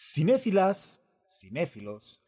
Cinéfilas, cinéfilos,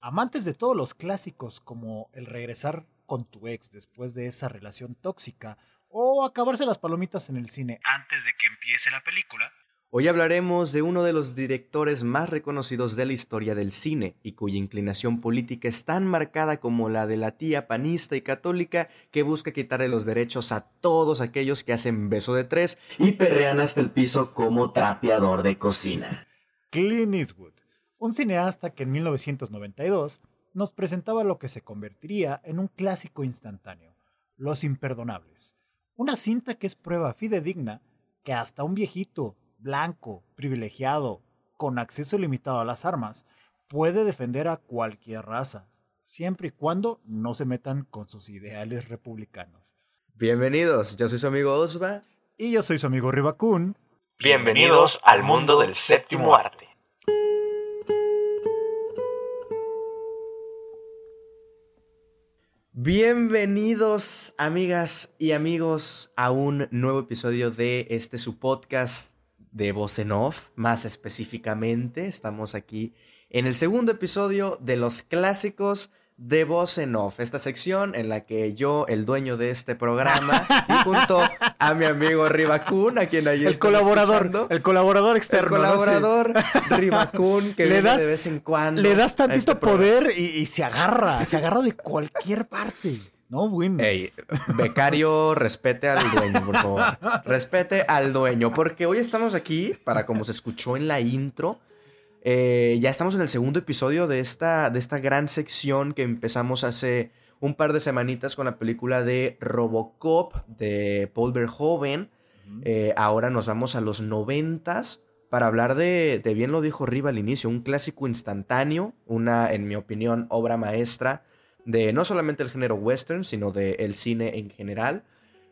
amantes de todos los clásicos como el regresar con tu ex después de esa relación tóxica o acabarse las palomitas en el cine antes de que empiece la película. Hoy hablaremos de uno de los directores más reconocidos de la historia del cine y cuya inclinación política es tan marcada como la de la tía panista y católica que busca quitarle los derechos a todos aquellos que hacen beso de tres y perrean hasta el piso como trapeador de cocina. Clint Eastwood, un cineasta que en 1992 nos presentaba lo que se convertiría en un clásico instantáneo, Los Imperdonables, una cinta que es prueba fidedigna que hasta un viejito, blanco, privilegiado, con acceso limitado a las armas, puede defender a cualquier raza, siempre y cuando no se metan con sus ideales republicanos. Bienvenidos, yo soy su amigo Osva. Y yo soy su amigo Ribacun. Bienvenidos al mundo del séptimo arte. Bienvenidos amigas y amigos a un nuevo episodio de este su podcast de Voz Off. Más específicamente, estamos aquí en el segundo episodio de los clásicos de Voz en Off, esta sección en la que yo, el dueño de este programa, y junto a mi amigo Ribacun, a quien ahí el colaborador, el colaborador externo, el colaborador Ribacun que le das, de vez en cuando, le das tantito este poder y, se agarra, se agarra de cualquier parte. No, bueno. Ey, becario, respete al dueño, por favor. Respete al dueño, porque hoy estamos aquí para, como se escuchó en la intro, eh, ya estamos en el segundo episodio de esta, de esta gran sección que empezamos hace un par de semanitas con la película de Robocop de Paul Verhoeven. Eh, ahora nos vamos a los noventas para hablar de, de, bien lo dijo Riva al inicio, un clásico instantáneo, una, en mi opinión, obra maestra de no solamente el género western, sino del cine en general.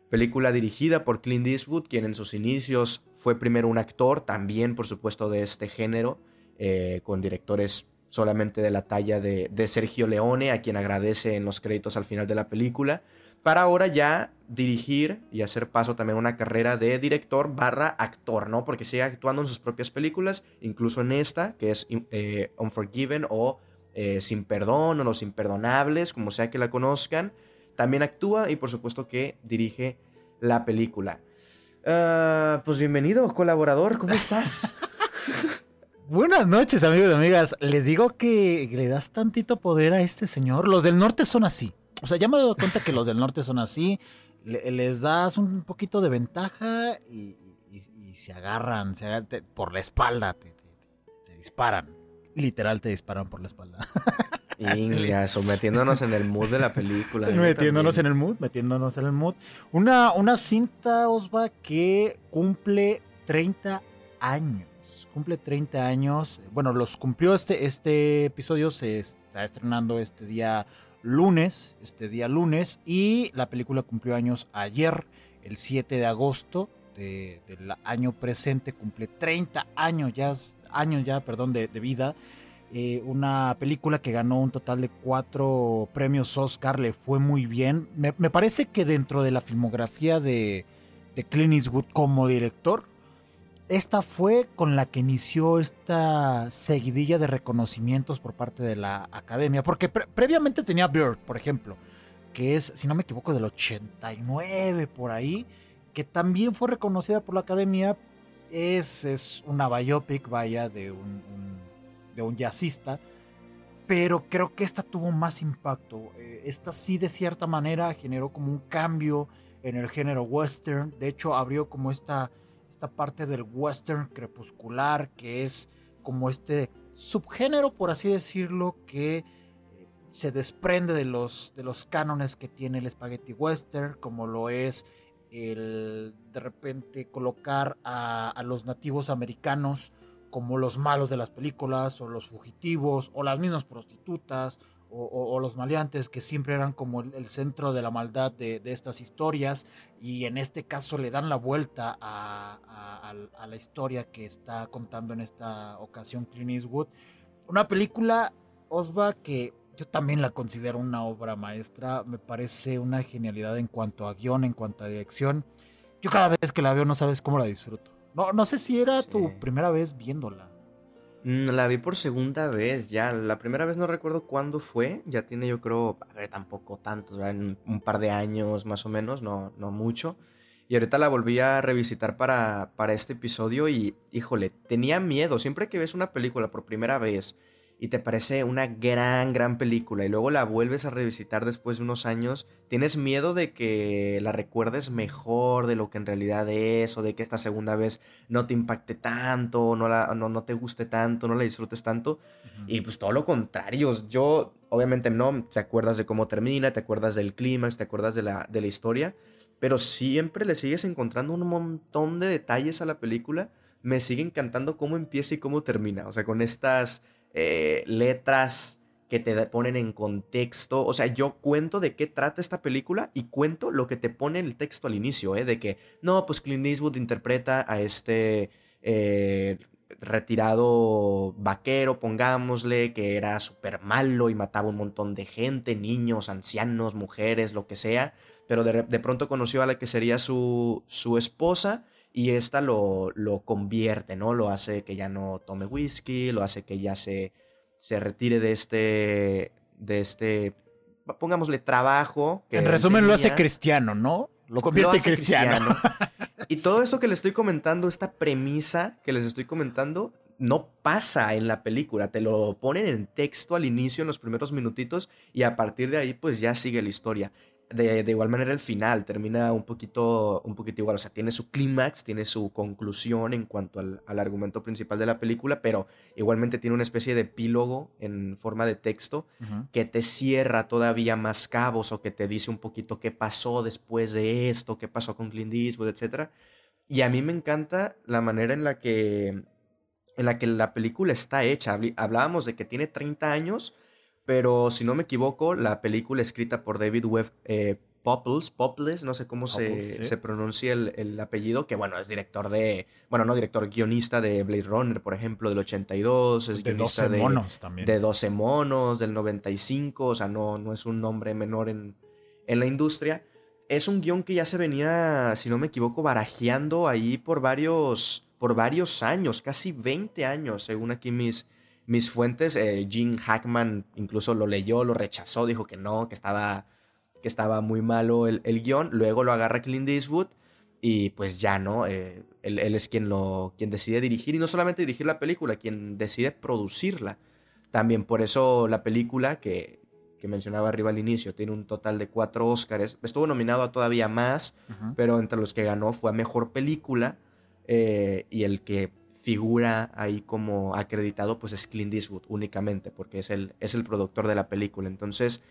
Película dirigida por Clint Eastwood, quien en sus inicios fue primero un actor, también por supuesto de este género. Eh, con directores solamente de la talla de, Sergio Leone, a quien agradece en los créditos al final de la película, para ahora ya dirigir y hacer paso también una carrera de director barra actor, ¿no? Porque sigue actuando en sus propias películas, incluso en esta, que es eh, Unforgiven o eh, Sin Perdón o Los Imperdonables, como sea que la conozcan. También actúa y por supuesto que dirige la película. Ah, pues bienvenido, colaborador, ¿cómo estás? Buenas noches, amigos y amigas. Les digo que le das tantito poder a este señor. Los del norte son así. O sea, ya me he dado cuenta que los del norte son así. les das un poquito de ventaja y, se agarran, se por la espalda, te, disparan. Literal te disparan por la espalda. Ingaso, metiéndonos en el mood de la película. Metiéndonos en el mood, metiéndonos en el mood. Una, una cinta, Osva, que cumple 30 años cumple 30 años. Bueno, los cumplió este, este episodio, se está estrenando este día lunes, este día lunes, y la película cumplió años ayer, el 7 de agosto del año presente, cumple 30 años ya, años ya, perdón, de, vida. Eh, una película que ganó un total de cuatro premios Oscar, le fue muy bien. Me, parece que dentro de la filmografía de, de Clint Eastwood como director, esta fue con la que inició esta seguidilla de reconocimientos por parte de la academia, porque previamente tenía Bird, por ejemplo, que es, si no me equivoco, del 89 por ahí, que también fue reconocida por la academia. Es, es una biopic, vaya, de un, de un jazzista, pero creo que esta tuvo más impacto. Eh, esta sí, de cierta manera, generó como un cambio en el género western. De hecho, abrió como esta esta parte del western crepuscular, que es como este subgénero, por así decirlo, que eh, se desprende de los, de los cánones que tiene el spaghetti western, como lo es el de repente colocar a, a los nativos americanos como los malos de las películas, o los fugitivos, o las mismas prostitutas, o, los maleantes que siempre eran como el, centro de la maldad de, estas historias y en este caso le dan la vuelta a, la historia que está contando en esta ocasión Clint Eastwood. Una película, Osva, que yo también la considero una obra maestra, me parece una genialidad en cuanto a guion, en cuanto a dirección. Yo cada vez que la veo no sabes cómo la disfruto. No, no sé si era tu primera vez viéndola. Mm, La vi por segunda vez ya. La primera vez no recuerdo cuándo fue. Ya tiene yo creo, a ver, tampoco tantos, ¿verdad? Un par de años más o menos, no, no mucho. Y ahorita la volví a revisitar para, para este episodio y, híjole, tenía miedo. Siempre que ves una película por primera vez y te parece una gran, gran película y luego la vuelves a revisitar después de unos años, tienes miedo de que la recuerdes mejor de lo que en realidad es o de que esta segunda vez no te impacte tanto, no, la, no, no te guste tanto, no la disfrutes tanto. Y pues todo lo contrario, yo obviamente no, te acuerdas de cómo termina, te acuerdas del clímax, te acuerdas de la, de la historia, pero siempre le sigues encontrando un montón de detalles a la película. Me sigue encantando cómo empieza y cómo termina, o sea, con estas eh, letras que te ponen en contexto. O sea, yo cuento de qué trata esta película y cuento lo que te pone el texto al inicio, ¿eh? De que, no, pues Clint Eastwood interpreta a este eh, retirado vaquero, pongámosle, que era súper malo y mataba un montón de gente, niños, ancianos, mujeres, lo que sea. Pero de, de pronto conoció a la que sería su, su esposa y esta lo, lo convierte, ¿no? Lo hace que ya no tome whisky, lo hace que ya se, se retire de este, de este, pongámosle trabajo. Que en resumen lo hace cristiano, ¿no? Lo convierte en cristiano. cristiano. y todo esto que les estoy comentando, esta premisa que les estoy comentando, no pasa en la película, te lo ponen en texto al inicio, en los primeros minutitos, y a partir de ahí, pues ya sigue la historia de, igual manera el final termina un poquito, un poquito igual, o sea, tiene su clímax, tiene su conclusión en cuanto al, argumento principal de la película, pero igualmente tiene una especie de epílogo en forma de texto que te cierra todavía más cabos o que te dice un poquito qué pasó después de esto, qué pasó con Clint Eastwood, etc. Y a mí me encanta la manera en la que, en la, que la película está hecha. Hablábamos de que tiene 30 años, pero si no me equivoco, la película escrita por David Webb eh, Popples, no sé cómo se, se, pronuncia el, el, apellido, que bueno, es director de, bueno, no director, guionista de Blade Runner, por ejemplo, del 82, es de guionista 12 monos también. De 12 monos, del 95, o sea, no, no es un nombre menor en, en la industria. Es un guion que ya se venía, si no me equivoco, barajeando ahí por varios, por varios años, casi 20 años, según aquí mis, mis fuentes, eh, Gene Hackman incluso lo leyó, lo rechazó, dijo que no, que estaba, que estaba muy malo el, el guion. Luego lo agarra Clint Eastwood y pues ya, ¿no? Eh, él, es quien, lo, quien decide dirigir y no solamente dirigir la película, quien decide producirla. También por eso la película que, que mencionaba arriba al inicio tiene un total de cuatro Oscars. Estuvo nominado a todavía más, pero entre los que ganó fue a Mejor Película eh, y el que figura ahí como acreditado, pues es Clint Eastwood únicamente, porque es el, es el productor de la película. Entonces,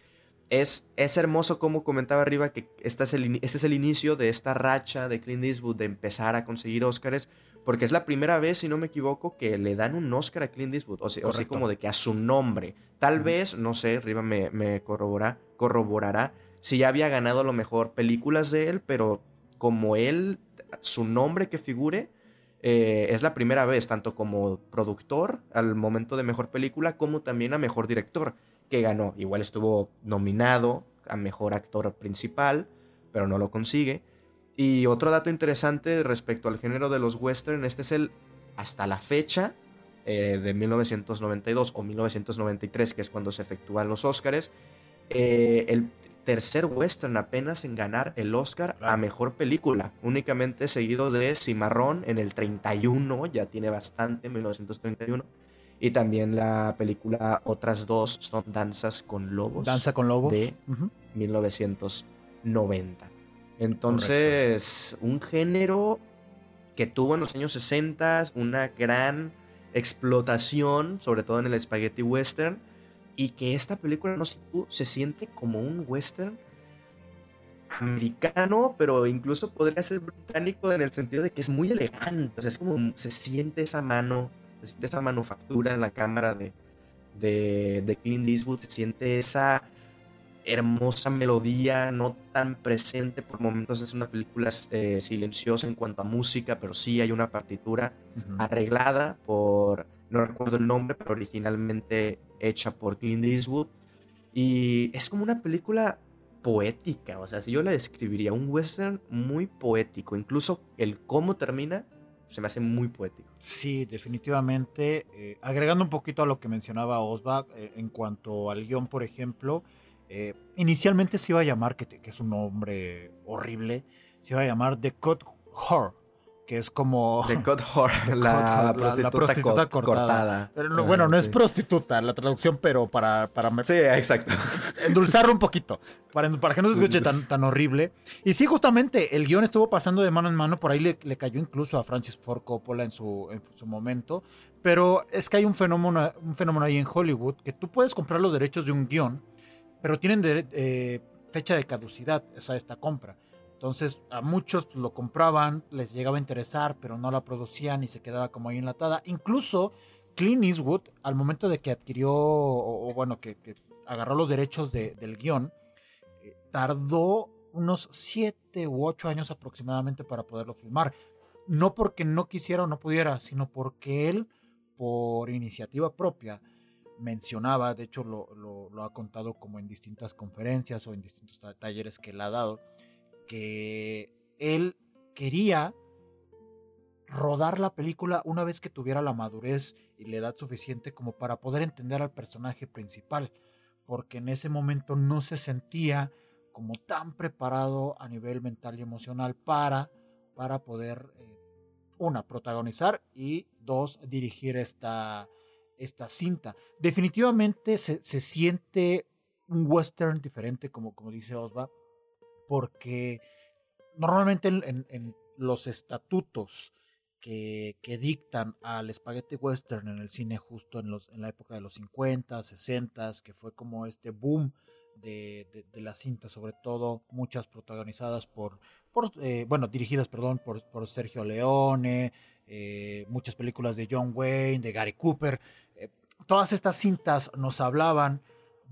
es, es hermoso como comentaba arriba que este es, el, este es el inicio de esta racha de Clint Eastwood de empezar a conseguir Oscars, porque es la primera vez, si no me equivoco, que le dan un Oscar a Clint Eastwood, o sea, o como de que a su nombre. Tal vez, no sé, Riva me, me corroborará, corroborará si ya había ganado a lo mejor películas de él, pero como él, su nombre que figure, eh, es la primera vez, tanto como productor al momento de mejor película, como también a mejor director, que ganó. Igual estuvo nominado a mejor actor principal, pero no lo consigue. Y otro dato interesante respecto al género de los western, este es el, hasta la fecha, eh, de 1992 o 1993, que es cuando se efectúan los Oscars, eh, el tercer western apenas en ganar el Oscar a mejor película, únicamente seguido de Cimarrón en el 31, ya tiene bastante, 1931. Y también la película Otras dos son Danzas con Lobos. Danza con Lobos. De 1990. Entonces, un género que tuvo en los años 60 una gran explotación, sobre todo en el spaghetti western y que esta película, no sé se siente como un western americano, pero incluso podría ser británico en el sentido de que es muy elegante. O sea, es como se siente esa mano, se siente esa manufactura en la cámara de, de, de Clint Eastwood, se siente esa hermosa melodía, no tan presente por momentos. Es una película eh, silenciosa en cuanto a música, pero sí hay una partitura arreglada por no recuerdo el nombre, pero originalmente hecha por Clint Eastwood. Y es como una película poética, o sea, si yo la describiría, un western muy poético, incluso el cómo termina se me hace muy poético. Sí, definitivamente. Eh, agregando un poquito a lo que mencionaba Osva eh, en cuanto al guion, por ejemplo, eh, inicialmente se iba a llamar, que, que, es un nombre horrible, se iba a llamar The Cut Whore que es como... The Cut Whore, la, prostituta cortada. Pero bueno, no es prostituta la traducción, pero para... para sí, exacto. Endulzarlo un poquito, para, para que no se escuche tan, tan horrible. Y sí, justamente, el guion estuvo pasando de mano en mano, por ahí le, le cayó incluso a Francis Ford Coppola en su, en su momento, pero es que hay un fenómeno, un fenómeno ahí en Hollywood, que tú puedes comprar los derechos de un guion, pero tienen eh, fecha de caducidad, esa esta compra. Entonces a muchos lo compraban, les llegaba a interesar, pero no la producían y se quedaba como ahí enlatada. Incluso Clint Eastwood, al momento de que adquirió, o, bueno, que, agarró los derechos del guion, eh, tardó unos siete u ocho años aproximadamente para poderlo filmar. No porque no quisiera o no pudiera, sino porque él, por iniciativa propia, mencionaba, de hecho lo, lo ha contado como en distintas conferencias o en distintos talleres que él ha dado, que él quería rodar la película una vez que tuviera la madurez y la edad suficiente como para poder entender al personaje principal, porque en ese momento no se sentía como tan preparado a nivel mental y emocional para, para poder, eh, una, protagonizar y dos, dirigir esta, esta cinta. Definitivamente se, se siente un western diferente, como, como dice Osva, porque normalmente en, los estatutos que, dictan al spaghetti western en el cine justo en, los, en la época de los 50, 60, que fue como este boom de, de, la cinta, sobre todo muchas protagonizadas por, por eh, bueno, dirigidas, perdón, por, por Sergio Leone, eh, muchas películas de John Wayne, de Gary Cooper. Eh, todas estas cintas nos hablaban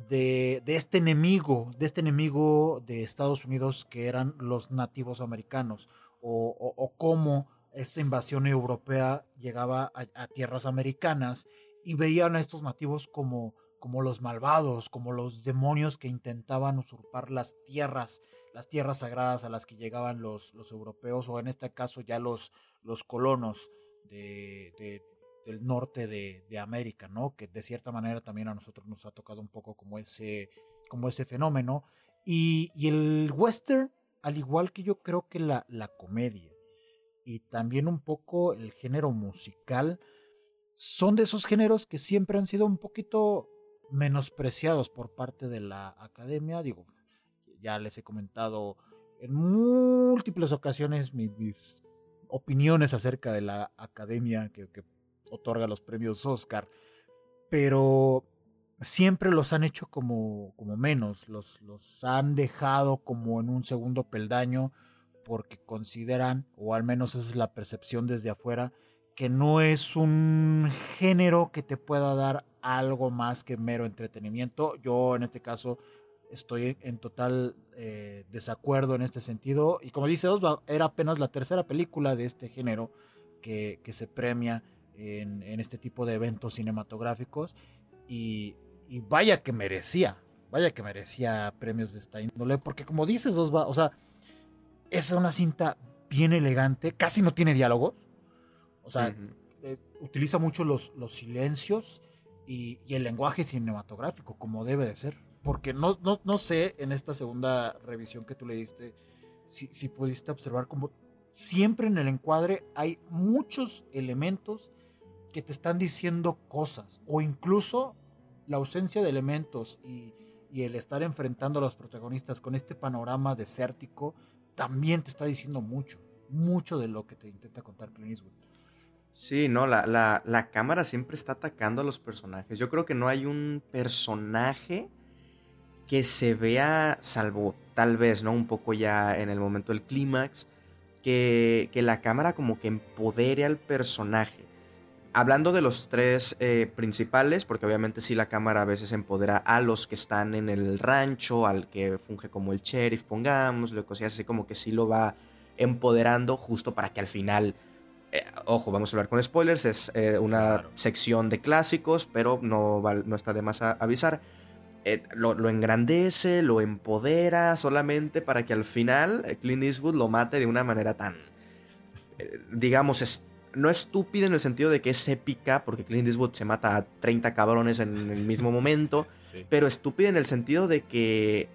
de, este enemigo, de este enemigo de Estados Unidos que eran los nativos americanos, o, cómo esta invasión europea llegaba a, tierras americanas y veían a estos nativos como, como los malvados, como los demonios que intentaban usurpar las tierras, las tierras sagradas a las que llegaban los, europeos, o en este caso ya los, los colonos de, del norte de, América, ¿no? Que de cierta manera también a nosotros nos ha tocado un poco como ese, como ese fenómeno. Y, el western, al igual que yo creo que la, la comedia y también un poco el género musical, son de esos géneros que siempre han sido un poquito menospreciados por parte de la academia. Digo, ya les he comentado en múltiples ocasiones mis, opiniones acerca de la academia que, que otorga los premios Oscar, pero siempre los han hecho como, como menos, los, los han dejado como en un segundo peldaño porque consideran, o al menos esa es la percepción desde afuera, que no es un género que te pueda dar algo más que mero entretenimiento. Yo en este caso estoy en total eh, desacuerdo en este sentido. Y como dice Osva, era apenas la tercera película de este género que, que se premia en, este tipo de eventos cinematográficos y, vaya que merecía, vaya que merecía premios de esta índole, porque como dices, o sea, es una cinta bien elegante, casi no tiene diálogos, o sea, eh, utiliza mucho los, los silencios y, el lenguaje cinematográfico, como debe de ser, porque no, no, no sé en esta segunda revisión que tú le diste, si, si pudiste observar como siempre en el encuadre hay muchos elementos que te están diciendo cosas o incluso la ausencia de elementos y, el estar enfrentando a los protagonistas con este panorama desértico también te está diciendo mucho, mucho de lo que te intenta contar Clint Eastwood. Sí, no, la, la, la, cámara siempre está atacando a los personajes. Yo creo que no hay un personaje que se vea, salvo tal vez, ¿no? Un poco ya en el momento del clímax, que, que la cámara como que empodere al personaje hablando de los tres eh, principales, porque obviamente sí la cámara a veces empodera a los que están en el rancho, al que funge como el sheriff, pongamos, lo que así como que sí lo va empoderando justo para que al final, eh, ojo, vamos a hablar con spoilers, es eh, una sección de clásicos, pero no, no está de más avisar. Lo, lo, engrandece, lo empodera solamente para que al final Clint Eastwood lo mate de una manera tan, digamos, no estúpida en el sentido de que es épica, porque Clint Eastwood se mata a 30 cabrones en el mismo momento, pero estúpida en el sentido de que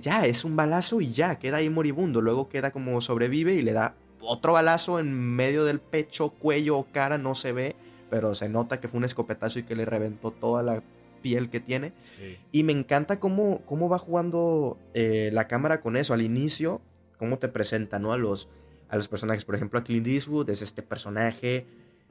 ya es un balazo y ya, queda ahí moribundo, luego queda como sobrevive y le da otro balazo en medio del pecho, cuello o cara, no se ve, pero se nota que fue un escopetazo y que le reventó toda la piel que tiene. Y me encanta cómo, cómo va jugando eh, la cámara con eso. Al inicio, cómo te presenta, ¿no? A los, a los personajes. Por ejemplo, a Clint Eastwood es este personaje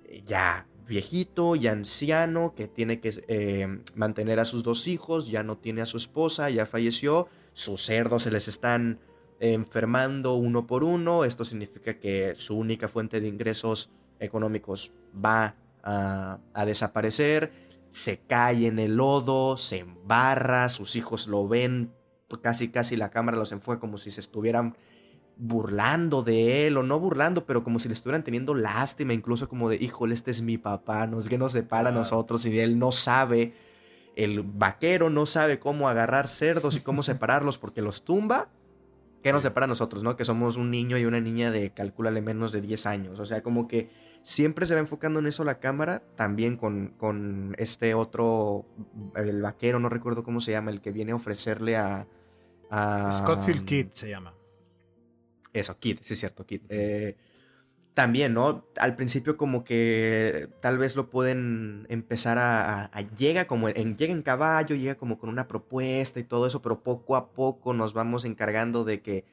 eh, ya viejito, ya anciano, que tiene que eh, mantener a sus dos hijos, ya no tiene a su esposa, ya falleció, sus cerdos se les están enfermando uno por uno, esto significa que su única fuente de ingresos económicos va a, desaparecer, se cae en el lodo, se embarra, sus hijos lo ven, casi casi la cámara los enfoca como si se estuvieran burlando de él, o no burlando, pero como si le estuvieran teniendo lástima, incluso como de, híjole, este es mi papá, nos, que nos separa a nosotros y él no sabe, el vaquero no sabe cómo agarrar cerdos y cómo separarlos porque los tumba, ¿qué nos separa a nosotros, no? Que somos un niño y una niña de, calcúlale, menos de 10 años, o sea, como que siempre se va enfocando en eso la cámara, también con, con este otro, el vaquero, no recuerdo cómo se llama, el que viene a ofrecerle a... a Scottfield Kid se llama. Eso, Kid, sí es cierto, Kid. Eh, también, ¿no? Al principio como que tal vez lo pueden empezar a... llega como en, llega en caballo, llega como con una propuesta y todo eso, pero poco a poco nos vamos encargando de que...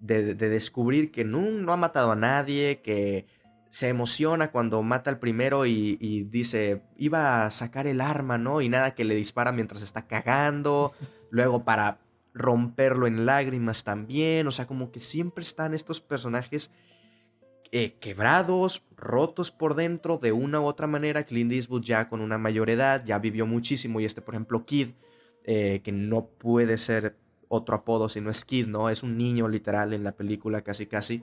De, descubrir que no, no, ha matado a nadie, que se emociona cuando mata al primero y, y, dice, iba a sacar el arma, ¿no? Y nada, que le dispara mientras está cagando. Luego para romperlo en lágrimas también, o sea, como que siempre están estos personajes eh, quebrados, rotos por dentro de una u otra manera. Clint Eastwood ya con una mayor edad, ya vivió muchísimo y este, por ejemplo, Kid, eh, que no puede ser otro apodo si no es Kid, ¿no? Es un niño literal en la película casi casi.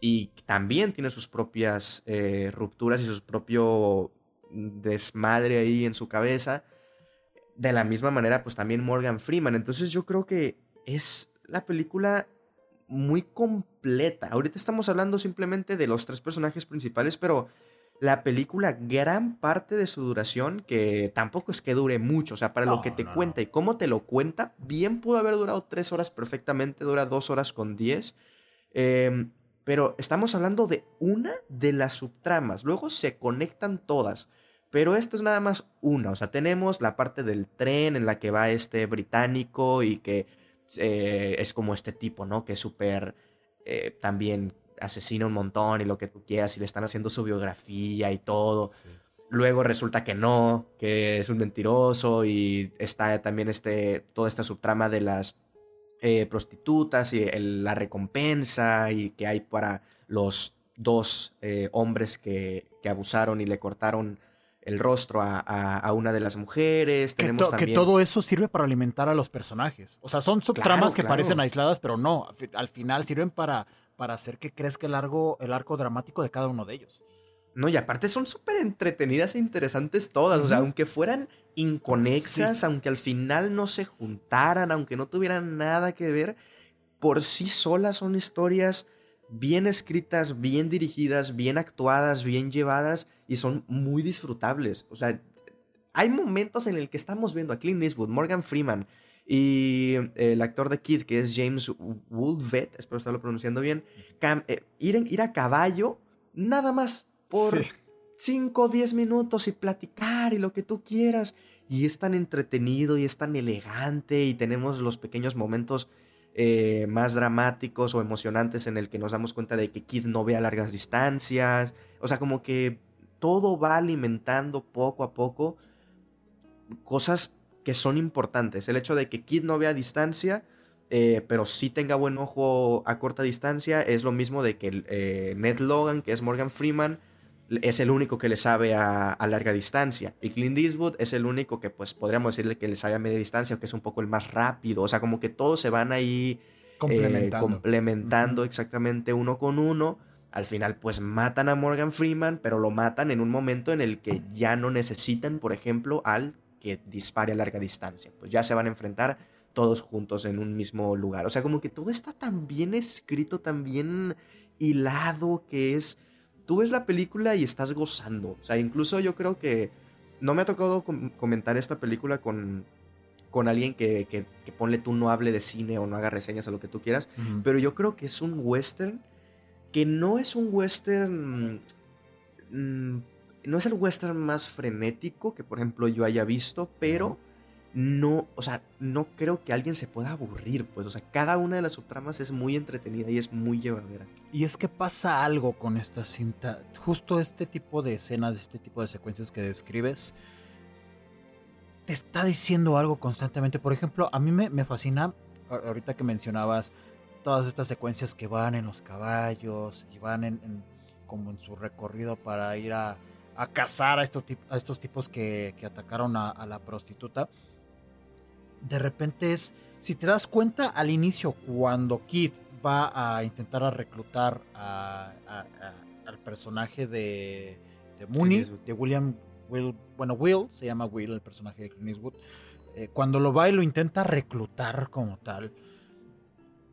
Y también tiene sus propias eh, rupturas y su propio desmadre ahí en su cabeza de la misma manera, pues también Morgan Freeman. Entonces yo creo que es la película muy completa. Ahorita estamos hablando simplemente de los tres personajes principales, pero la película, gran parte de su duración, que tampoco es que dure mucho, o sea, para lo que te cuenta y cómo te lo cuenta, bien pudo haber durado tres horas perfectamente, dura dos horas con diez. Em, pero estamos hablando de una de las subtramas, luego se conectan todas. Pero esto es nada más una. O sea, tenemos la parte del tren en la que va este británico y que eh, es como este tipo, ¿no? Que es súper eh, también asesina un montón y lo que tú quieras y le están haciendo su biografía y todo. Luego resulta que no, que es un mentiroso y está también este, toda esta subtrama de las eh, prostitutas y la recompensa y que hay para los dos hombres que, que, abusaron y le cortaron el rostro a, una de las mujeres. Que, que, todo eso sirve para alimentar a los personajes. O sea, son subtramas que parecen aisladas, pero no. Al final sirven para, para hacer que crezca el, largo, el arco dramático de cada uno de ellos. No, y aparte son súper entretenidas e interesantes todas. O sea, aunque fueran inconexas, aunque al final no se juntaran, aunque no tuvieran nada que ver, por sí solas son historias bien escritas, bien dirigidas, bien actuadas, bien llevadas y son muy disfrutables. O sea, hay momentos en el que estamos viendo a Clint Eastwood, Morgan Freeman y el actor de Kid, que es James Woolvet, espero estarlo pronunciando bien, eh, ir, a caballo nada más por 5 o 10 minutos y platicar y lo que tú quieras. Y es tan entretenido y es tan elegante y tenemos los pequeños momentos eh, más dramáticos o emocionantes en el que nos damos cuenta de que Kid no ve a largas distancias. O sea, como que todo va alimentando poco a poco cosas que son importantes. El hecho de que Kid no vea a distancia, eh, pero sí tenga buen ojo a corta distancia, es lo mismo de que eh, Ned Logan, que es Morgan Freeman, es el único que le sabe a, larga distancia. Y Clint Eastwood es el único que, pues, podríamos decirle que le sabe a media distancia, que es un poco el más rápido. O sea, como que todos se van ahí eh, complementando, exactamente uno con uno. Al final, pues, matan a Morgan Freeman, pero lo matan en un momento en el que ya no necesitan, por ejemplo, al que dispare a larga distancia. Pues ya se van a enfrentar todos juntos en un mismo lugar. O sea, como que todo está tan bien escrito, tan bien hilado, que es tú ves la película y estás gozando. O sea, incluso yo creo que no me ha tocado comentar esta película con, con alguien que, que, ponle tú no hable de cine o no haga reseñas o lo que tú quieras, pero yo creo que es un western que no es un western... Mm, no es el western más frenético que, por ejemplo, yo haya visto, pero no, o sea, no creo que alguien se pueda aburrir, pues, o sea, cada una de las subtramas es muy entretenida y es muy llevadera. Y es que pasa algo con esta cinta, justo este tipo de escenas, este tipo de secuencias que describes, te está diciendo algo constantemente. Por ejemplo, a mí me, fascina, ahorita que mencionabas todas estas secuencias que van en los caballos y van en, como en su recorrido para ir a, cazar a estos, a estos tipos que, atacaron a la prostituta de repente es, si te das cuenta al inicio, cuando Kid va a intentar a reclutar al personaje de, de Mooney, de William Will, bueno, Will, se llama Will, el personaje de Clint Eastwood, eh, cuando lo va y lo intenta reclutar como tal,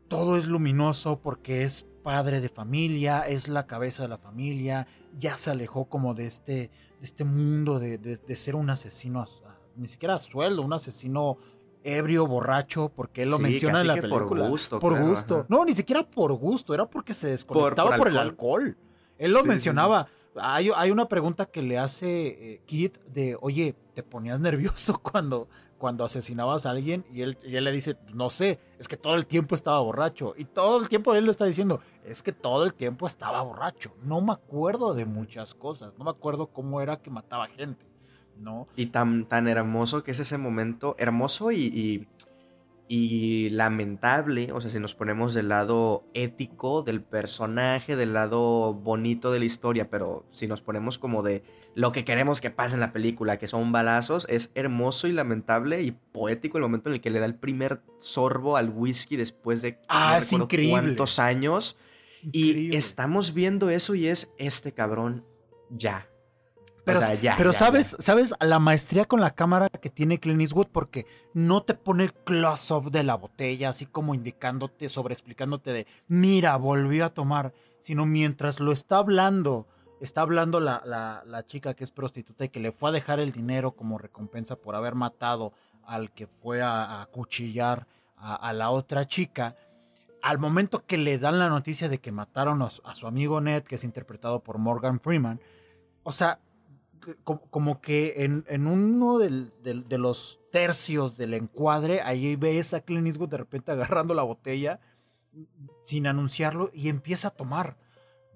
todo es luminoso porque es padre de familia, es la cabeza de la familia, ya se alejó como de este, de este mundo de, de ser un asesino, ni siquiera a sueldo, un asesino ebrio, borracho, porque él lo menciona en la película. Por gusto. Por gusto. No, ni siquiera por gusto, era porque se desconectaba por, el alcohol. Él lo mencionaba. hay, hay, una pregunta que le hace eh, Kit de, oye, ¿te ponías nervioso cuando, cuando asesinabas a alguien? Y él, y él le dice, no sé, es que todo el tiempo estaba borracho. Y todo el tiempo él lo está diciendo, es que todo el tiempo estaba borracho. No me acuerdo de muchas cosas, no me acuerdo cómo era que mataba gente. ¿No? Y tan, tan hermoso que es ese momento, hermoso y, y, lamentable, o sea, si nos ponemos del lado ético del personaje, del lado bonito de la historia, pero si nos ponemos como de lo que queremos que pase en la película, que son balazos, es hermoso y lamentable y poético el momento en el que le da el primer sorbo al whisky después de ah, cuántos años. Y estamos viendo eso y es este cabrón ya. Pero, pero sabes, sabes la maestría con la cámara que tiene Clint Eastwood porque no te pone close-up de la botella, así como indicándote, sobre explicándote de, mira, volvió a tomar, sino mientras lo está hablando, está hablando la, la, chica que es prostituta y que le fue a dejar el dinero como recompensa por haber matado al que fue a, acuchillar a, la otra chica. Al momento que le dan la noticia de que mataron a, a su amigo Ned, que es interpretado por Morgan Freeman, o sea, como, que en, uno de los tercios del encuadre, ahí ves a Clint Eastwood de repente agarrando la botella sin anunciarlo y empieza a tomar,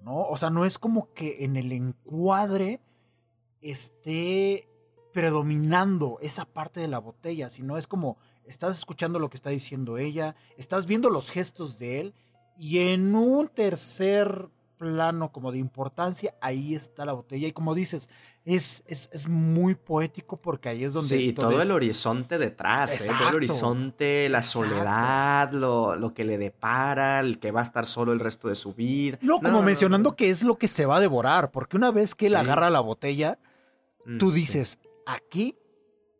¿no? O sea, no es como que en el encuadre esté predominando esa parte de la botella, sino es como estás escuchando lo que está diciendo ella, estás viendo los gestos de él y en un tercer plano como de importancia, ahí está la botella. Y como dices, es, es, muy poético porque ahí es donde... Sí, todo, el horizonte detrás, ¿eh? todo el horizonte, la soledad, lo, lo, que le depara, el que va a estar solo el resto de su vida. No, como mencionando que es lo que se va a devorar, porque una vez que él agarra la botella, mm, tú dices, aquí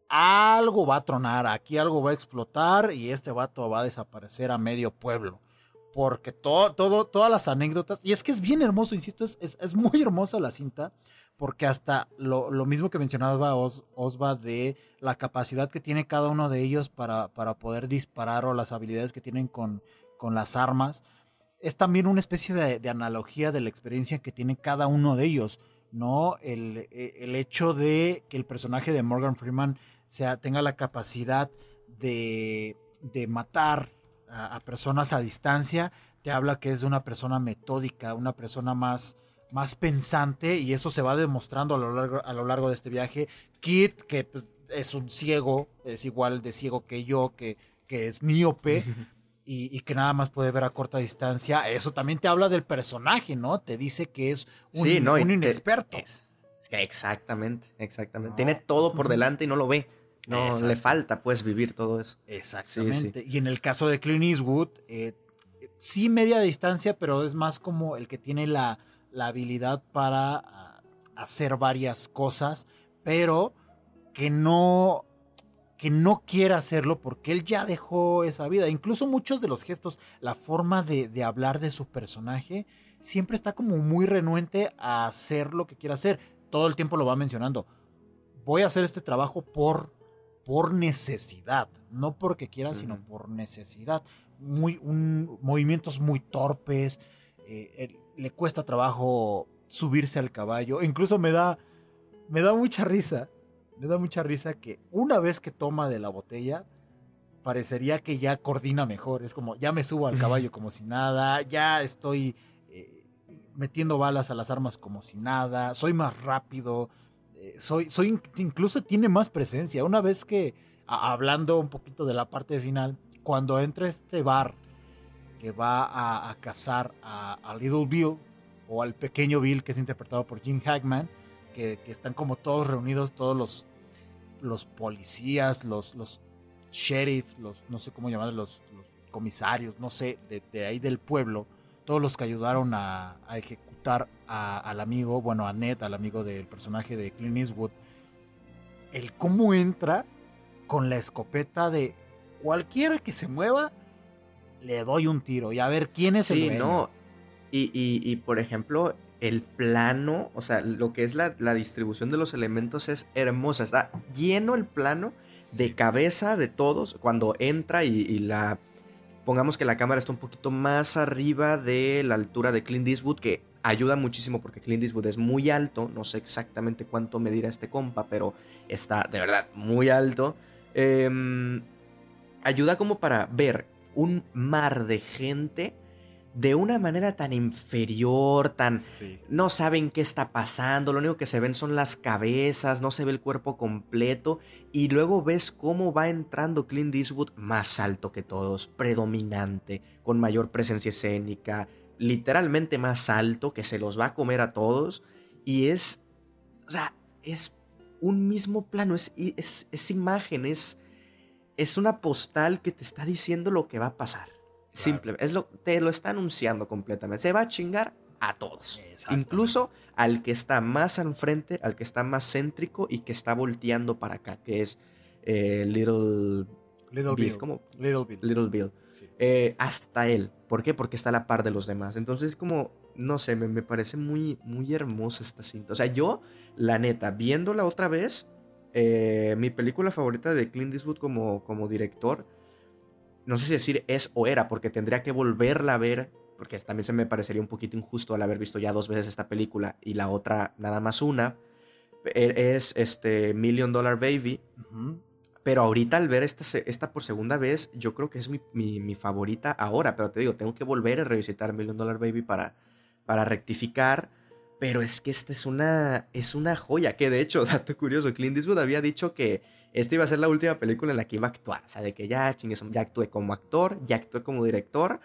algo va a tronar, aquí algo va a explotar y este vato va a desaparecer a medio pueblo porque todo, todo, todas las anécdotas, y es que es bien hermoso, insisto, es, es, muy hermosa la cinta, porque hasta lo, mismo que mencionaba Osva de la capacidad que tiene cada uno de ellos para, para poder disparar o las habilidades que tienen con, con las armas, es también una especie de, analogía de la experiencia que tiene cada uno de ellos, ¿no? El, el hecho de que el personaje de Morgan Freeman sea, tenga la capacidad de, de matar a, personas a distancia, te habla que es de una persona metódica, una persona más, más pensante y eso se va demostrando a lo largo, a lo largo de este viaje. Kit, que pues, es un ciego, es igual de ciego que yo, que, que es míope. Y, que nada más puede ver a corta distancia. Eso también te habla del personaje, ¿no? Te dice que es un, un inexperto. Es, que exactamente, exactamente. Tiene todo por delante y no lo ve. No, le falta pues vivir todo eso. Exactamente. Y en el caso de Clint Eastwood, eh, sí media distancia, pero es más como el que tiene la, habilidad para ah, hacer varias cosas, pero que no, que no quiere hacerlo porque él ya dejó esa vida. Incluso muchos de los gestos, la forma de, de hablar de su personaje, siempre está como muy renuente a hacer lo que quiere hacer. Todo el tiempo lo va mencionando. Voy a hacer este trabajo por, por necesidad, no porque quiera, sino por necesidad. Muy, un- movimientos muy torpes, eh, le cuesta trabajo subirse al caballo. Incluso me da, me da mucha risa, me da mucha risa que una vez que toma de la botella, parecería que ya coordina mejor. Es como, ya me subo al caballo como si nada, ya estoy eh, metiendo balas a las armas como si nada, soy más rápido, eh, soy, soy, in- incluso tiene más presencia. Una vez que, a- hablando un poquito de la parte final, cuando entra este bar que va a, a cazar a, Little Bill o al pequeño Bill que es interpretado por Jim Hackman, que, que están como todos reunidos, todos los, los policías, los, los sheriff, los, no sé cómo llamar, los, los comisarios, no sé, de, de ahí del pueblo, todos los que ayudaron a, a ejecutar a- al amigo, bueno, a Ned, al amigo del personaje de Clint Eastwood, el cómo entra con la escopeta de cualquiera que se mueva, le doy un tiro y a ver quién es el dueño. no. Y, y- y, por ejemplo, el plano, o sea, lo que es la, la distribución de los elementos es hermosa. Está lleno el plano de cabeza de todos cuando entra y, y la... Pongamos que la cámara está un poquito más arriba de la altura de Clint Eastwood, que ayuda muchísimo porque Clint Eastwood es muy alto. No sé exactamente cuánto medirá este compa, pero está de verdad muy alto. Em, ayuda como para ver un mar de gente de una manera tan inferior, tan... Sí. No saben qué está pasando, lo único que se ven son las cabezas, no se ve el cuerpo completo y luego ves cómo va entrando Clint Eastwood más alto que todos, predominante, con mayor presencia escénica, literalmente más alto, que se los va a comer a todos y es, o sea, es un mismo plano, es, es, es imagen, es, es una postal que te está diciendo lo que va a pasar. Simple, es lo, te lo está anunciando completamente. Se va a chingar a todos. Incluso al que está más al frente, al que está más céntrico y que está volteando para acá, que es eh, Little Little Bill. Bill. ¿Cómo? Little Bill. Little Bill. Sí. Eh, hasta él. ¿Por qué? Porque está a la par de los demás. Entonces, como, no sé, me, me parece muy, muy hermosa esta cinta. O sea, yo, la neta, viéndola otra vez, eh, mi película favorita de Clint Eastwood como, como director, no sé si decir es o era, porque tendría que volverla a ver, porque también se me parecería un poquito injusto al haber visto ya dos veces esta película y la otra nada más una. E- Es este Million Dollar Baby. Pero ahorita al ver esta, esta por segunda vez, yo creo que es mi, mi- mi favorita ahora. Pero te digo, tengo que volver a revisitar Million Dollar Baby para, para rectificar. Pero es que esta es una, es una joya. Que de hecho, dato curioso, Clint Eastwood había dicho que esta iba a ser la última película en la que iba a actuar. O sea, de que ya, chingues, ya actué como actor, ya actué como director.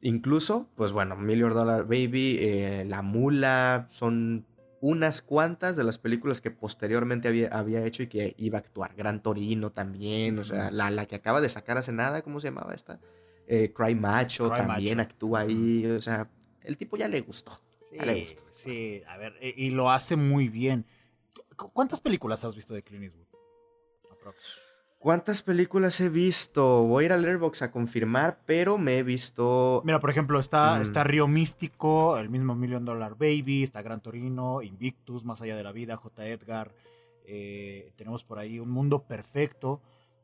Incluso, pues bueno, Million Dollar Baby, eh, La Mula, son unas cuantas de las películas que posteriormente había, había hecho y que iba a actuar. Gran Torino también, o sea, la, la que acaba de sacar hace nada, ¿cómo se llamaba esta? Eh, Cry Macho Cry también Macho. actúa ahí, o sea, el tipo ya le gustó. Sí, le a ver, e- y lo hace muy bien. ¿Cu- ¿Cuántas películas has visto de Clint Eastwood? Aprox. ¿Cuántas películas he visto? Voy a ir al Airbox a confirmar, pero me he visto... Mira, por ejemplo, está, Mm. está Río Místico, el mismo Million Dollar Baby, está Gran Torino, Invictus, Más allá de la vida, J. Edgar. eh, tenemos por ahí Un Mundo Perfecto,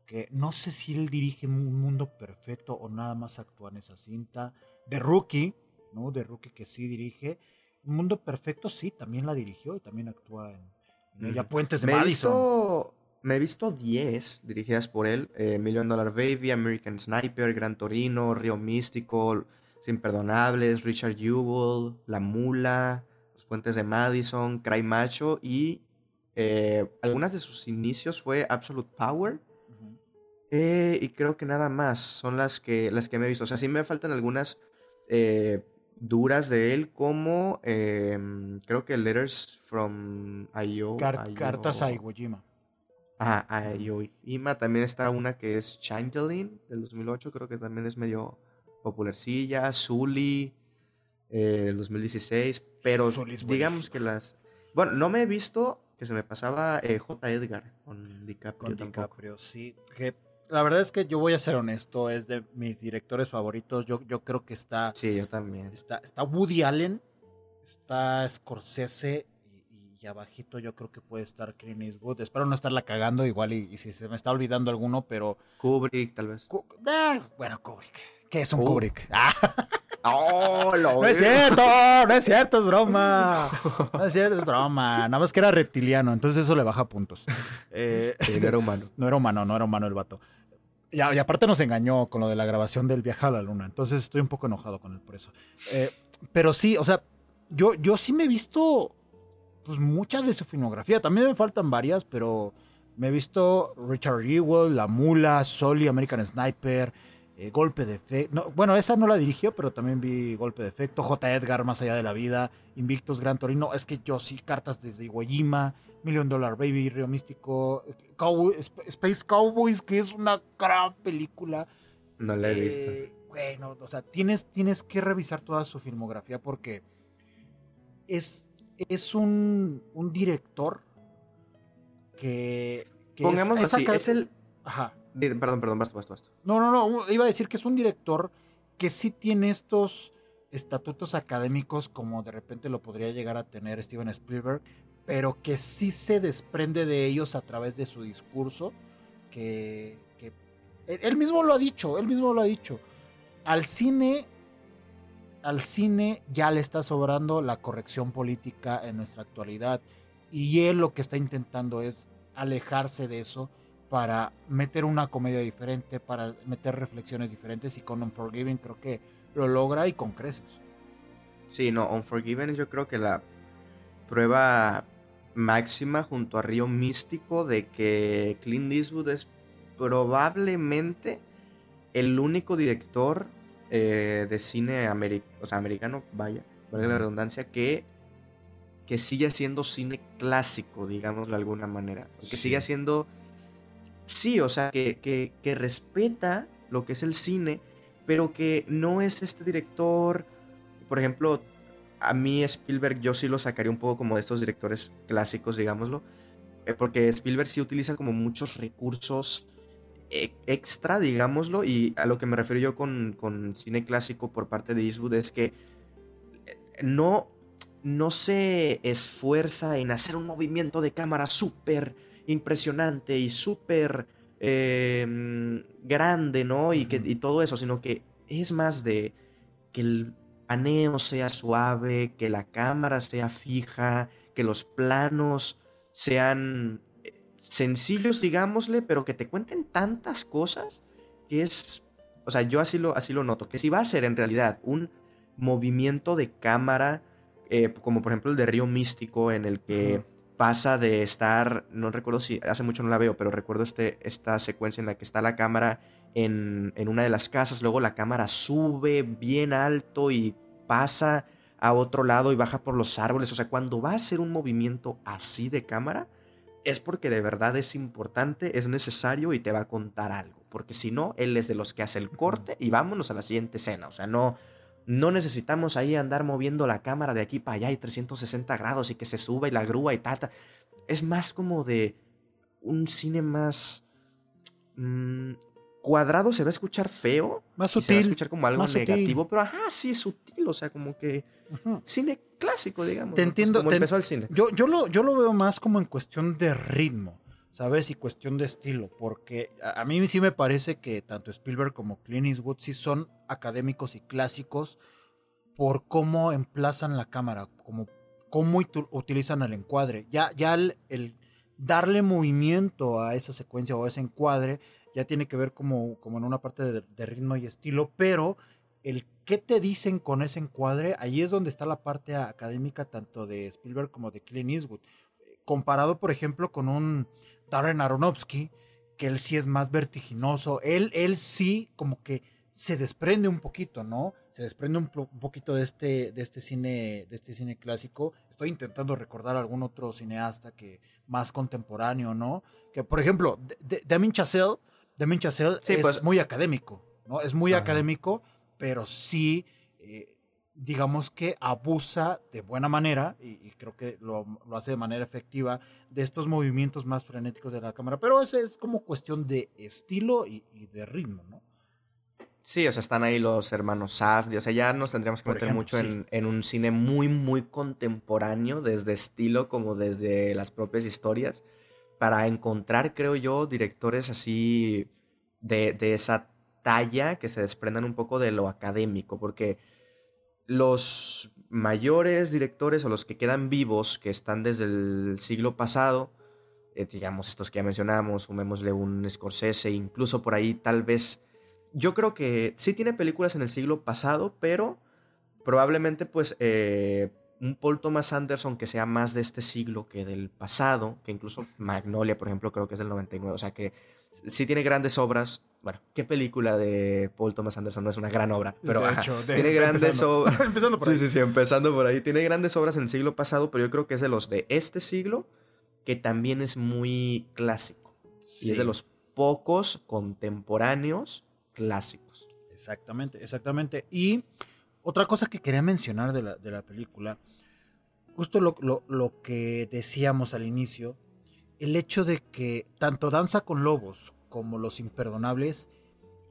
que no sé si él dirige Un Mundo Perfecto o nada más actúa en esa cinta. The Rookie, ¿no? The Rookie que sí dirige. Un Mundo Perfecto sí, también la dirigió y también actúa en, en ella. Puentes de me, he Madison. visto, me he visto 10 dirigidas por él. eh, Million Dollar Baby, American Sniper, Gran Torino, Río Místico, Los Imperdonables, Richard Jewell, La Mula, Los Puentes de Madison, Cry Macho y eh, algunas de sus inicios fue Absolute Power. Eh, y creo que nada más son las que, las que me he visto. O sea, sí me faltan algunas eh, duras de él, como em, creo que Letters from. Car- Io- Cartas a Iwo Jima. Ajá, a Io Ima. También está una que es Changeling del 2008, creo que también es medio popularcilla. Zully eh, del 2016. Pero digamos que las. Bueno, no me he visto, que se me pasaba eh, J. Edgar con DiCaprio. Con tampoco. DiCaprio, sí. Que la verdad es que yo voy a ser honesto, es de mis directores favoritos. Yo, yo creo que está, Sí, yo también. está, está Woody Allen, está Scorsese y, y abajito yo creo que puede estar Clint Eastwood. Espero no estarla cagando igual y, y si se me está olvidando alguno, pero... Kubrick, tal vez. Ah, bueno, Kubrick. ¿Qué es un Oh. Kubrick? Ah, ¡Oh, lo no es cierto, no es cierto, es broma. No es cierto, es broma. Nada más que era reptiliano, entonces eso le baja puntos. Eh, Sí, no era humano. No era humano, no era humano el vato. Y, aparte nos engañó con lo de la grabación del viaje a la luna. Entonces estoy un poco enojado con él por eso. Eh, pero sí, o sea, yo, yo sí me he visto pues, muchas de su filmografía. También me faltan varias, pero me he visto Richard Ewell, La Mula, Soli, American Sniper, eh, Golpe de Efecto. No, bueno, esa no la dirigió, pero también vi Golpe de Efecto, J. Edgar, Más allá de la vida, Invictus, Gran Torino. Es que yo sí, cartas desde Iwo Jima, Million Dollar Baby, Río Místico, Cowboy- Space Cowboys, que es una gran película. No la he Eh, visto. Bueno, o sea, tienes, tienes que revisar toda su filmografía porque es, es un, un director que... que es- así, es el... Ajá. Perdón, perdón, basta, basta, basta. No, no, no, iba a decir que es un director que sí tiene estos estatutos académicos como de repente lo podría llegar a tener Steven Spielberg, pero que sí se desprende de ellos a través de su discurso, que, que él él mismo lo ha dicho, él mismo lo ha dicho. Al cine, al cine ya le está sobrando la corrección política en nuestra actualidad y él lo que está intentando es alejarse de eso para meter una comedia diferente, para meter reflexiones diferentes y con Unforgiven creo que lo logra y con creces. Sí, no, Unforgiven yo creo que la prueba máxima junto a Río Místico de que Clint Eastwood es probablemente el único director eh, de cine o sea, americano, vaya, valga la redundancia, que, que sigue haciendo cine clásico, digámoslo de alguna manera. Que Sí. sigue haciendo... Sí, o sea, que, que, respeta lo que es el cine, pero que no es este director, por ejemplo, a mí Spielberg yo sí lo sacaría un poco como de estos directores clásicos, digámoslo, eh, porque Spielberg sí utiliza como muchos recursos e- extra, digámoslo, y a lo que me refiero yo con, con cine clásico por parte de Eastwood es que eh, no, no se esfuerza en hacer un movimiento de cámara súper impresionante y súper eh, mm, grande, ¿no? Y, que, y todo eso, sino que es más de que el paneo sea suave, que la cámara sea fija, que los planos sean eh, sencillos, digámosle, pero que te cuenten tantas cosas que es, o sea, yo así lo, así lo noto, que si va a ser en realidad un movimiento de cámara, eh, como por ejemplo el de Río Místico, en el que. Pasa de estar, no recuerdo si, hace mucho no la veo, pero recuerdo este, esta secuencia en la que está la cámara en, en una de las casas, luego la cámara sube bien alto y pasa a otro lado y baja por los árboles, o sea, cuando va a hacer un movimiento así de cámara, es porque de verdad es importante, es necesario y te va a contar algo. Porque si no, él es de los que hace el corte y vámonos a la siguiente escena. O sea, no, no necesitamos ahí andar moviendo la cámara de aquí para allá y 360 grados y que se suba y la grúa y tata. Es más como de un cine más mm, cuadrado. Se va a escuchar feo. Más y se va a sutil. escuchar como algo sutil. negativo. Pero ajá, sí, es sutil. O sea, como que cine clásico, digamos. Te ¿no? Pues entiendo, como te- empezó el cine. Yo, yo, lo, yo lo veo más como en cuestión de ritmo, ¿sabes? Y cuestión de estilo, porque a, mí sí me parece que tanto Spielberg como Clint Eastwood sí son académicos y clásicos por cómo emplazan la cámara, como cómo utilizan el encuadre. Ya, ya el, darle movimiento a esa secuencia o ese encuadre ya tiene que ver como, como en una parte de, de ritmo y estilo, pero el qué te dicen con ese encuadre, ahí es donde está la parte académica tanto de Spielberg como de Clint Eastwood. Eh, Comparado, por ejemplo, con un Darren Aronofsky, que él sí es más vertiginoso, él, él sí como que se desprende un poquito, ¿no? Se desprende un, po- un poquito de este, de este cine, de este cine clásico. Estoy intentando recordar algún otro cineasta que más contemporáneo, ¿no? Que por ejemplo, Damien Chazelle, Damien Chazelle Sí, es pues- muy académico, ¿no? Es muy Ajá. académico, pero sí eh, digamos que abusa de buena manera, y, creo que lo, hace de manera efectiva, de estos movimientos más frenéticos de la cámara. Pero eso es como cuestión de estilo y, de ritmo, ¿no? Sí, o sea, están ahí los hermanos Safdie. O sea, ya nos tendríamos que meter mucho en, en, un cine muy, muy contemporáneo, desde estilo como desde las propias historias, para encontrar, creo yo, directores así de, de esa talla que se desprendan un poco de lo académico, porque los mayores directores o los que quedan vivos, que están desde el siglo pasado, eh, digamos estos que ya mencionamos, sumémosle un Scorsese, incluso por ahí tal vez, yo creo que sí tiene películas en el siglo pasado, pero probablemente pues eh, un Paul Thomas Anderson que sea más de este siglo que del pasado, que incluso Magnolia, por ejemplo, creo que es del 99, o sea que sí tiene grandes obras. Bueno, ¿qué película de Paul Thomas Anderson no es una gran obra? Pero tiene grandes obras. empezando por ahí. Sí, sí, sí, empezando por ahí. Tiene grandes obras en el siglo pasado, pero yo creo que es de los de este siglo que también es muy clásico. Y es de los pocos contemporáneos clásicos. Exactamente, exactamente. Y otra cosa que quería mencionar de la, de la película, justo lo, lo, lo que decíamos al inicio, el hecho de que tanto Danza con Lobos como Los Imperdonables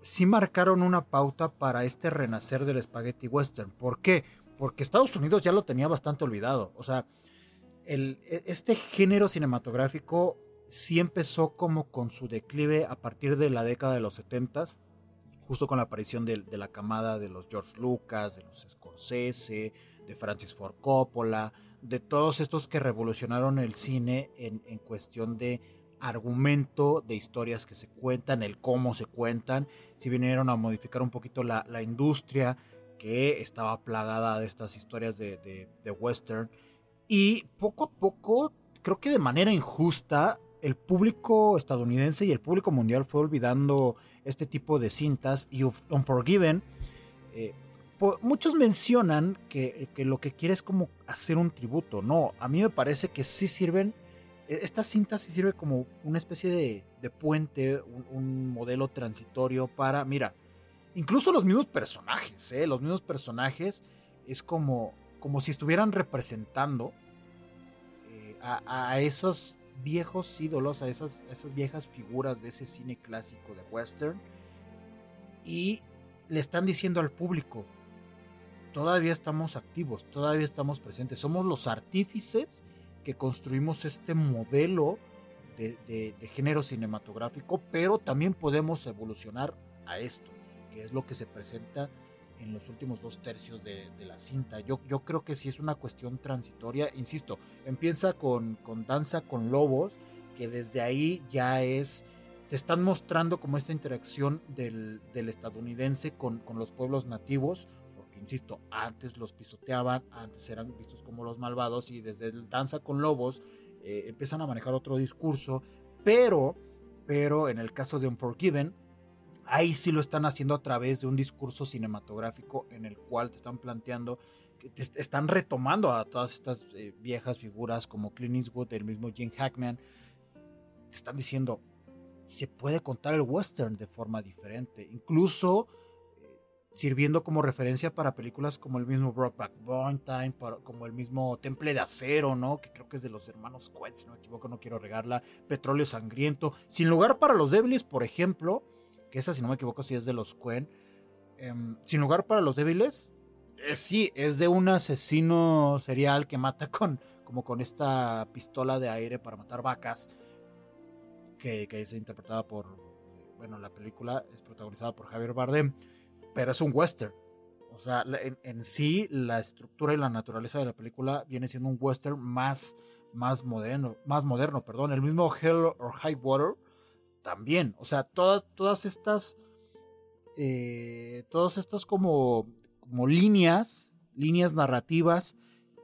sí marcaron una pauta para este renacer del spaghetti western. ¿Por qué? Porque Estados Unidos ya lo tenía bastante olvidado. O sea, e, este género cinematográfico sí empezó como con su declive a partir de la década de los 70 justo con la aparición de, de, la camada de los George Lucas, de los Scorsese, de Francis Ford Coppola, de todos estos que revolucionaron el cine en, cuestión de argumento, de historias que se cuentan, el cómo se cuentan, si vinieron a modificar un poquito la, industria que estaba plagada de estas historias de, de, western. Y poco a poco, creo que de manera injusta, el público estadounidense y el público mundial fue olvidando este tipo de cintas y Unforgiven eh, muchos mencionan que, lo que quiere es como hacer un tributo. No, a mí me parece que sí sirven. E, esta cinta sí sirve como una especie de, puente, un, modelo transitorio para. Mira, incluso los mismos personajes, ¿eh? Los mismos personajes es como, como si estuvieran representando eh, a, esos viejos ídolos, a esas, a esas viejas figuras de ese cine clásico de western. Y le están diciendo al público, todavía estamos activos, todavía estamos presentes. Somos los artífices que construimos este modelo de, género cinematográfico, pero también podemos evolucionar a esto, que es lo que se presenta en los últimos dos tercios de, la cinta. Yo, creo que sí es una cuestión transitoria, insisto, empieza con, Danza con Lobos, que desde ahí ya es, te están mostrando como esta interacción del, estadounidense con los pueblos nativos, insisto, antes los pisoteaban, antes eran vistos como los malvados y desde el Danza con Lobos eh, empiezan a manejar otro discurso, pero, pero en el caso de Unforgiven, ahí sí lo están haciendo a través de un discurso cinematográfico en el cual te están planteando, te están retomando a todas estas eh, viejas figuras como Clint Eastwood, el mismo Jim Hackman, te están diciendo, se puede contar el western de forma diferente, incluso sirviendo como referencia para películas como el mismo Brokeback Mountain, como el mismo Temple de Acero, ¿no? Que creo que es de los hermanos Coen, si no me equivoco, no quiero regarla. Petróleo Sangriento. Sin lugar para los débiles, por ejemplo, que esa, si no me equivoco, sí es de los Coen. Em, Sin lugar para los débiles, eh, sí, es de un asesino serial que mata con, como con esta pistola de aire para matar vacas, que, que es interpretada por, bueno, la película es protagonizada por Javier Bardem pero es un western. O sea, en, sí, la estructura y la naturaleza de la película viene siendo un western más, más moderno, más moderno, perdón. El mismo Hell or High Water también. O sea, todas, todas estas, eh, todas estas como, como líneas, líneas narrativas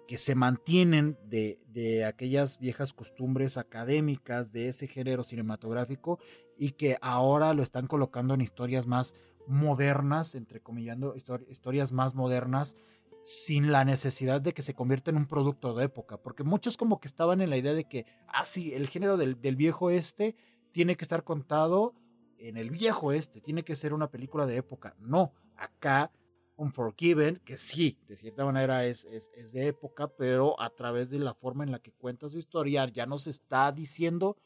que se mantienen de, de, aquellas viejas costumbres académicas de ese género cinematográfico y que ahora lo están colocando en historias más modernas, entre comillando, historias más modernas, sin la necesidad de que se convierta en un producto de época, porque muchos como que estaban en la idea de que, ah, sí, el género del, viejo este tiene que estar contado en el viejo este, tiene que ser una película de época. No, acá Unforgiven, que sí, de cierta manera es, es, es, de época, pero a través de la forma en la que cuenta su historia ya nos está diciendo,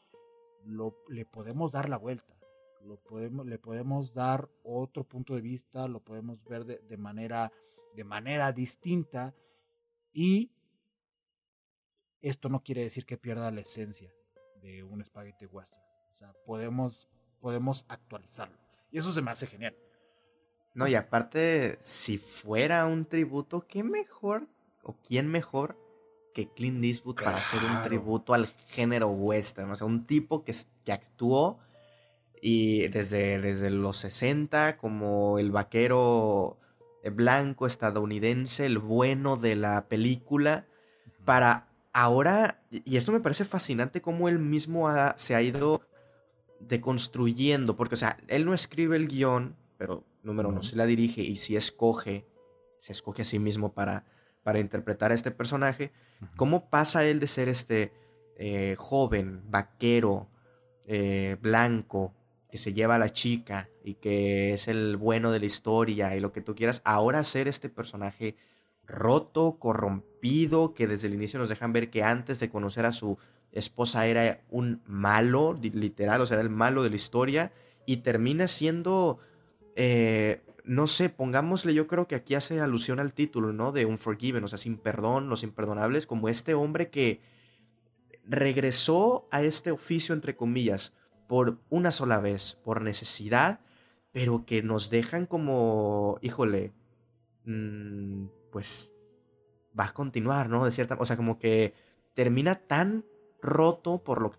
lo, le podemos dar la vuelta, lo podemos, le podemos dar otro punto de vista, lo podemos ver de, de manera, de manera distinta y esto no quiere decir que pierda la esencia de un spaghetti western. O sea, podemos, podemos actualizarlo. Y eso se me hace genial. No, y aparte, si fuera un tributo, ¿qué mejor o quién mejor que Clint Eastwood para hacer un tributo al género western? O sea, un tipo que, que actuó y desde, desde los 60 como el vaquero blanco estadounidense, el bueno de la película, para ahora, y esto me parece fascinante cómo él mismo se ha ido deconstruyendo, porque, o sea, él no escribe el guion, pero número uno, si la dirige y si escoge, se escoge a sí mismo para, para interpretar a este personaje, ¿cómo pasa él de ser este eh, joven, vaquero, eh, blanco, que se lleva a la chica y que es el bueno de la historia y lo que tú quieras, ahora ser este personaje roto, corrompido, que desde el inicio nos dejan ver que antes de conocer a su esposa era un malo, literal, o sea, era el malo de la historia, y termina siendo eh, no sé, pongámosle, yo creo que aquí hace alusión al título, ¿no? De Unforgiven, o sea, sin perdón, los imperdonables, como este hombre que regresó a este oficio, entre comillas, por una sola vez, por necesidad, pero que nos dejan como, híjole, mm, pues va a continuar, ¿no? De cierta, o sea, como que termina tan roto por lo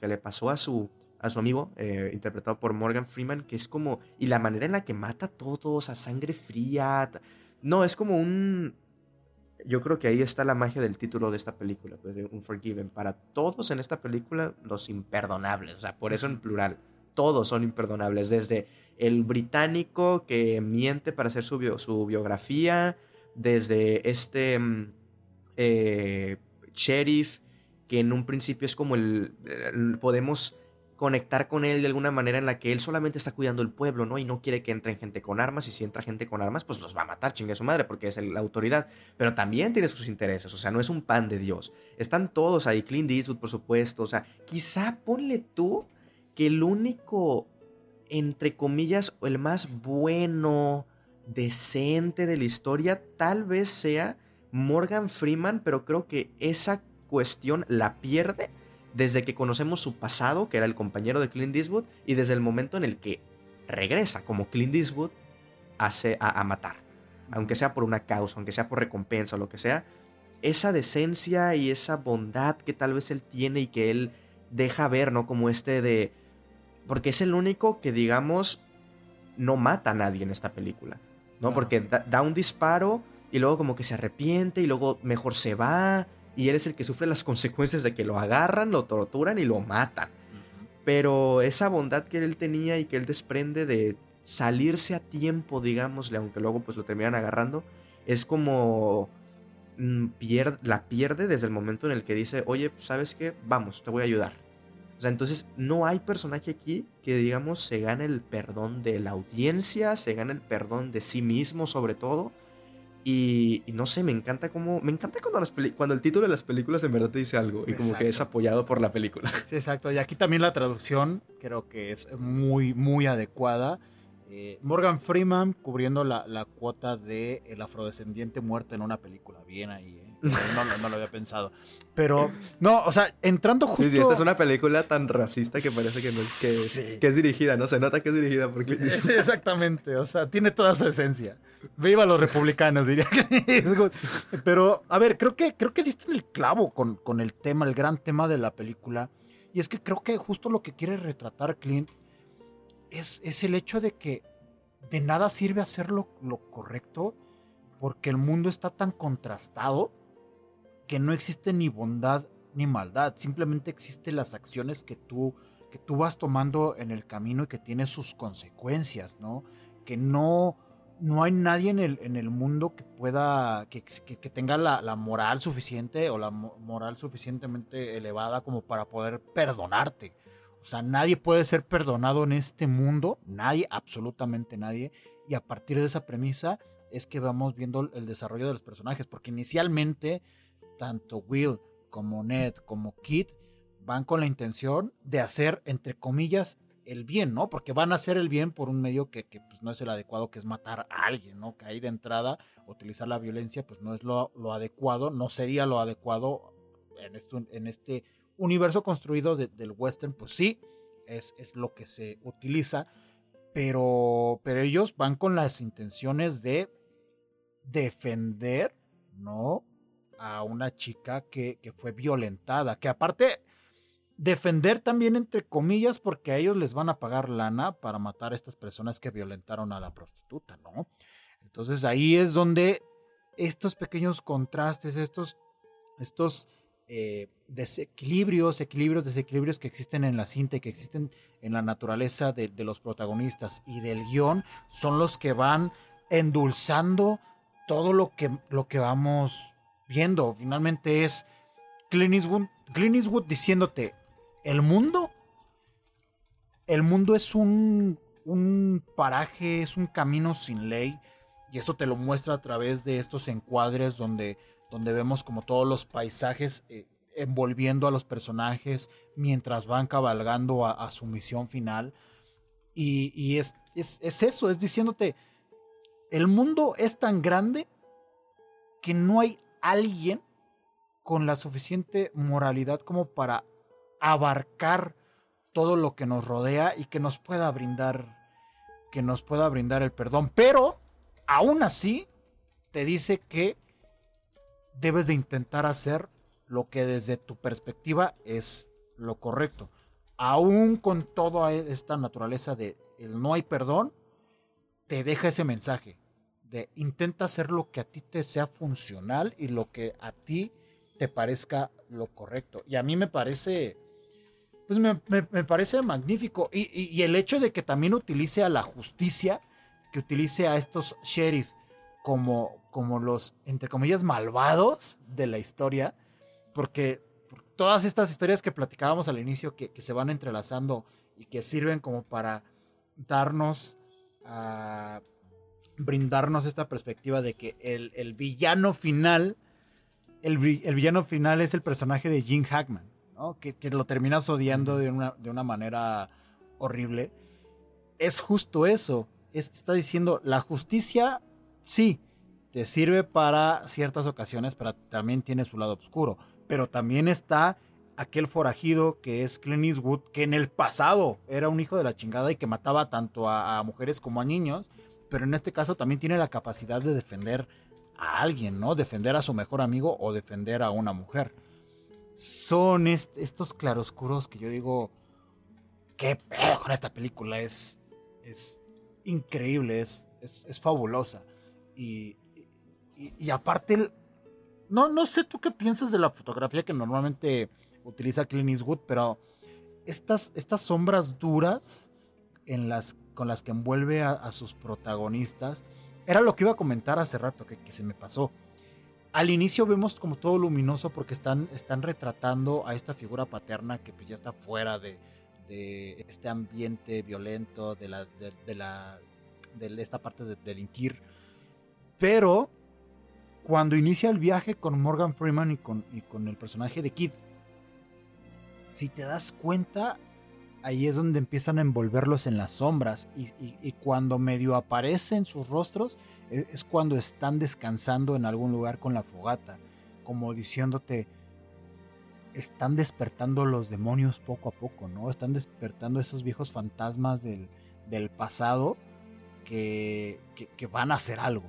que le pasó a su a su amigo, eh, interpretado por Morgan Freeman, que es como, y la manera en la que mata a todos, a sangre fría, no, es como un, yo creo que ahí está la magia del título de esta película, pues, de Unforgiven, para todos en esta película, los imperdonables, o sea, por eso en plural, todos son imperdonables, desde el británico que miente para hacer su, su biografía, desde este mm, eh, sheriff, que en un principio es como el podemos conectar con él de alguna manera en la que él solamente está cuidando el pueblo, ¿no? Y no quiere que entren gente con armas, y si entra gente con armas, pues los va a matar, chingue su madre, porque es la autoridad. Pero también tiene sus intereses, o sea, no es un pan de Dios. Están todos ahí, Clint Eastwood, por supuesto, o sea, quizá ponle tú que el único, entre comillas, el más bueno, decente de la historia, tal vez sea Morgan Freeman, pero creo que esa cuestión la pierde desde que conocemos su pasado, que era el compañero de Clint Eastwood, y desde el momento en el que regresa como Clint Eastwood hace a, matar. Aunque sea por una causa, aunque sea por recompensa o lo que sea, esa decencia y esa bondad que tal vez él tiene y que él deja ver, ¿no? Como este de... Porque es el único que, digamos, no mata a nadie en esta película, ¿no? Porque da un disparo y luego como que se arrepiente y luego mejor se va y él es el que sufre las consecuencias de que lo agarran, lo torturan y lo matan. Pero esa bondad que él tenía y que él desprende de salirse a tiempo, digámosle, aunque luego pues lo terminan agarrando, es como mm, la pierde desde el momento en el que dice, oye, pues, ¿sabes qué? Vamos, te voy a ayudar. O sea, entonces no hay personaje aquí que, digamos, se gane el perdón de la audiencia, se gane el perdón de sí mismo sobre todo, y, no sé, me encanta cómo. Me encanta cuando, las cuando el título de las películas en verdad te dice algo y como que es apoyado por la película. Sí, exacto. Y aquí también la traducción creo que es muy, muy adecuada. Eh, Morgan Freeman cubriendo la, la cuota de el afrodescendiente muerto en una película. Bien ahí, ¿eh? No, lo había pensado. Pero, no, o sea, entrando justo... Sí, sí, esta es una película tan racista que parece que, no es, que, es dirigida, ¿no? Se nota que es dirigida por Clint Sí, exactamente. O sea, tiene toda su esencia. Viva los republicanos, diría Pero, a ver, creo que, creo que diste el clavo con, con el tema, el gran tema de la película. Y es que creo que justo lo que quiere retratar Clint es, el hecho de que de nada sirve hacer lo, correcto porque el mundo está tan contrastado que no existe ni bondad ni maldad, simplemente existen las acciones que tú, que tú vas tomando en el camino y que tiene sus consecuencias, ¿no? Que no, no hay nadie en el, en el mundo que pueda, que, que, tenga la, la, moral suficiente o la moral suficientemente elevada como para poder perdonarte. O sea, nadie puede ser perdonado en este mundo, nadie, absolutamente nadie. Y a partir de esa premisa es que vamos viendo el desarrollo de los personajes, porque inicialmente tanto Will como Ned como Kit van con la intención de hacer, entre comillas, el bien, ¿no? Porque van a hacer el bien por un medio que, pues, no es el adecuado, que es matar a alguien, ¿no? Que ahí de entrada utilizar la violencia, pues no es lo, adecuado, no sería lo adecuado en, esto, en este universo construido del western, pues sí, es, es lo que se utiliza, pero, pero ellos van con las intenciones de defender, ¿no? A una chica que, que fue violentada, que aparte defender también entre comillas porque a ellos les van a pagar lana para matar a estas personas que violentaron a la prostituta, ¿no? Entonces ahí es donde estos pequeños contrastes, estos, estos eh, desequilibrios, equilibrios, desequilibrios que existen en la cinta y que existen en la naturaleza de, de los protagonistas y del guion son los que van endulzando todo lo que, lo que vamos Finalmente es Clint Eastwood, diciéndote, el mundo, el mundo es un, un paraje, es un camino sin ley. Y esto te lo muestra a través de estos encuadres donde, donde vemos como todos los paisajes eh, envolviendo a los personajes mientras van cabalgando a, su misión final. Y, es, es, es, eso, es diciéndote, el mundo es tan grande que no hay alguien con la suficiente moralidad como para abarcar todo lo que nos rodea y que nos pueda brindar que nos pueda brindar el perdón, pero aún así te dice que debes de intentar hacer lo que desde tu perspectiva es lo correcto. Aún con toda esta naturaleza de el no hay perdón, te deja ese mensaje intenta hacer lo que a ti te sea funcional y lo que a ti te parezca lo correcto. Y a mí me parece pues me, parece magnífico. Y, el hecho de que también utilice a la justicia, que utilice a estos sheriff como, como los, entre comillas, malvados de la historia, porque todas estas historias que platicábamos al inicio, que, se van entrelazando y que sirven como para darnos, a brindarnos esta perspectiva de que el, villano final, el villano final es el personaje de Jim Hackman que, lo terminas odiando de una, de una manera horrible, es justo eso. está diciendo, la justicia, sí, te sirve para ciertas ocasiones, pero también tiene su lado oscuro. Pero también está aquel forajido que es Clint Eastwood, que en el pasado era un hijo de la chingada y que mataba tanto a, a, mujeres como a niños, pero en este caso también tiene la capacidad de defender a alguien, ¿no? Defender a su mejor amigo o defender a una mujer son estos claroscuros que yo digo, qué pedo con esta película, es, es increíble, es, es, fabulosa. Y, y, aparte, no, no sé tú qué piensas de la fotografía que normalmente utiliza Clint Eastwood, pero estas, estas sombras duras en las, con las que envuelve a, sus protagonistas, era lo que iba a comentar hace rato, que, se me pasó al inicio vemos como todo luminoso porque están, están retratando a esta figura paterna que pues ya está fuera de, este ambiente violento, de, la, de, la, de esta parte de delinquir. Pero cuando inicia el viaje con Morgan Freeman y con, y con el personaje de Kid, si te das cuenta, ahí es donde empiezan a envolverlos en las sombras y, cuando medio aparecen sus rostros, e, es cuando están descansando en algún lugar con la fogata, como diciéndote, están despertando los demonios poco a poco, ¿no? Están despertando esos viejos fantasmas del, pasado que, van a hacer algo.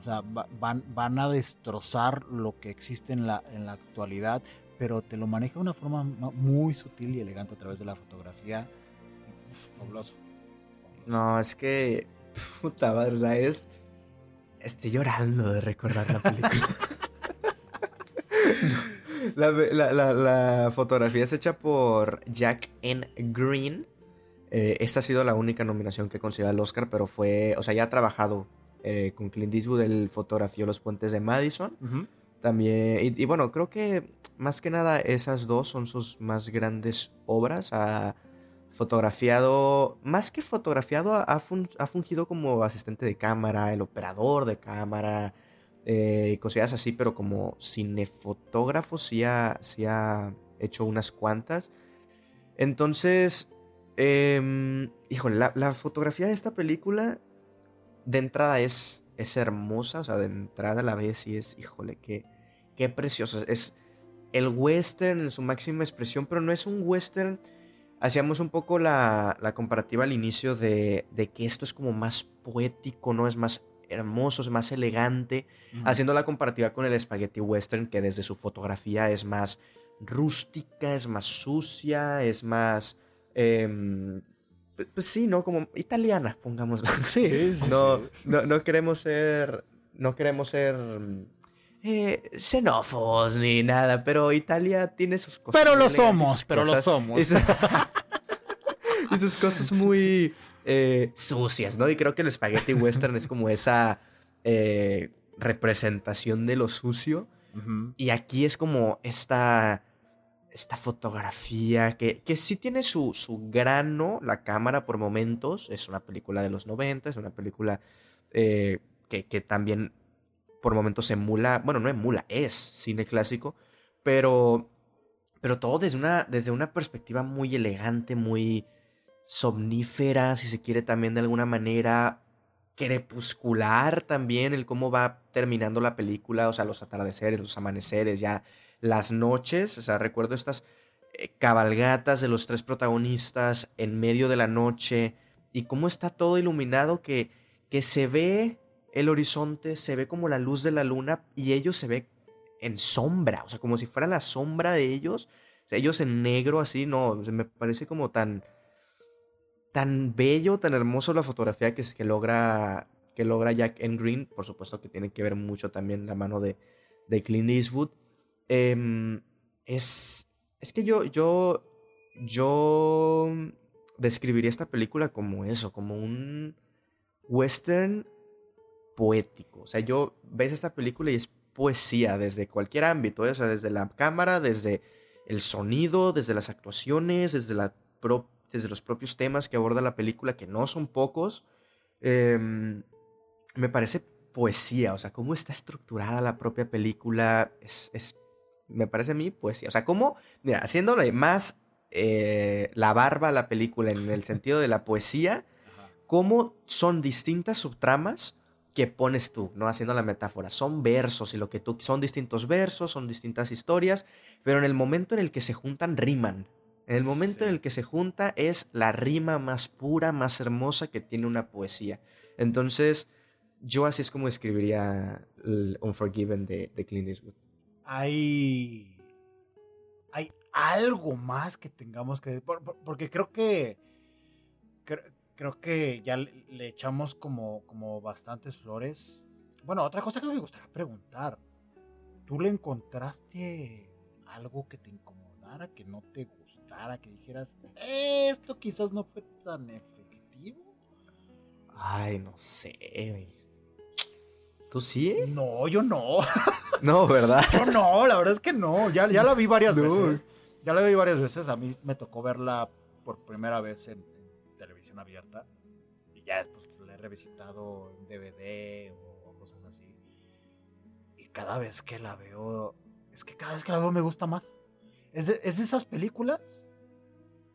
O sea, van, van a destrozar lo que existe en la, en la actualidad, pero te lo maneja de una forma muy sutil y elegante a través de la fotografía. fabuloso. No, es que. Puta madre, o sea, es Estoy llorando de recordar la película. la, fotografía es hecha por Jack N. Green. Eh, esta ha sido la única nominación que consiguió al Oscar, pero fue, o sea, ya ha trabajado eh, con Clint Eastwood, él fotografió los puentes de Madison. También, y, bueno, creo que más que nada esas dos son sus más grandes obras. fotografiado, más que fotografiado, ha, fungido como asistente de cámara, el operador de cámara, eh, cosillas así, pero como cinefotógrafo sí ha, ha hecho unas cuantas. Entonces, eh, híjole, la, fotografía de esta película de entrada es, es hermosa, o sea, de entrada la ves y es, híjole, qué, qué preciosa. Es el western en su máxima expresión, pero no es un western. Hacíamos un poco la, comparativa al inicio de, que esto es como más poético, ¿no? Es más hermoso, es más elegante. Haciendo la comparativa con el spaghetti western, que desde su fotografía es más rústica, es más sucia, es más... Em, pues sí, ¿no? Como italiana, pongámoslo. Sí, sí, no, No, no queremos ser... No queremos ser eh, xenófobos ni nada, pero Italia tiene sus cosas. Pero lo somos, pero lo somos. Y, sus cosas muy eh, sucias, ¿no? Y creo que el spaghetti western es como esa eh, representación de lo sucio. Y aquí es como esta, esta fotografía que, que sí tiene su, su grano, la cámara por momentos. Es una película de los 90, es una película que, que también por momentos emula, bueno, no emula, es cine clásico, pero, pero todo desde una, desde una perspectiva muy elegante, muy somnífera, si se quiere también de alguna manera, crepuscular también, el cómo va terminando la película, o sea, los atardeceres, los amaneceres, ya las noches, o sea, recuerdo estas eh, cabalgatas de los tres protagonistas en medio de la noche y cómo está todo iluminado que, que se ve el horizonte, se ve como la luz de la luna y ellos se ve en sombra, o sea, como si fuera la sombra de ellos, o ellos en negro así, no, me parece como tan tan bello, tan hermoso la fotografía que, que logra que logra Jack en Green, por supuesto que tiene que ver mucho también la mano de, de Clint Eastwood. Em, es, es que yo, yo, yo describiría esta película como eso, como un western poético. O sea, yo ves esta película y es poesía desde cualquier ámbito, ¿eh? o sea, desde la cámara, desde el sonido, desde las actuaciones, desde, la desde los propios temas que aborda la película, que no son pocos. Em, me parece poesía, o sea, cómo está estructurada la propia película, es, me parece a mí poesía. O sea, cómo, mira, haciéndole más eh, la barba a la película en el sentido de la poesía, cómo son distintas subtramas que pones tú, ¿no? Haciendo la metáfora. Son versos y lo que tú... Son distintos versos, son distintas historias, pero en el momento en el que se juntan, riman. En el momento en el que se junta es la rima más pura, más hermosa que tiene una poesía. Entonces, yo así es como escribiría el Unforgiven de, de Clint Eastwood. Hay... Hay algo más que tengamos que... Porque creo que creo que ya le, echamos como, como bastantes flores. Bueno, otra cosa que me gustaría preguntar. ¿Tú le encontraste algo que te incomodara, que no te gustara, que dijeras, esto quizás no fue tan efectivo? Ay, no sé. ¿Tú sí? No, yo no. No, ¿verdad? Yo no, la verdad es que no. Ya, ya la vi varias veces. Ya la vi varias veces. A mí me tocó verla por primera vez en, televisión abierta y ya después la he revisitado en DVD o, cosas así. Y cada vez que la veo, es que cada vez que la veo me gusta más. Es de, es de esas películas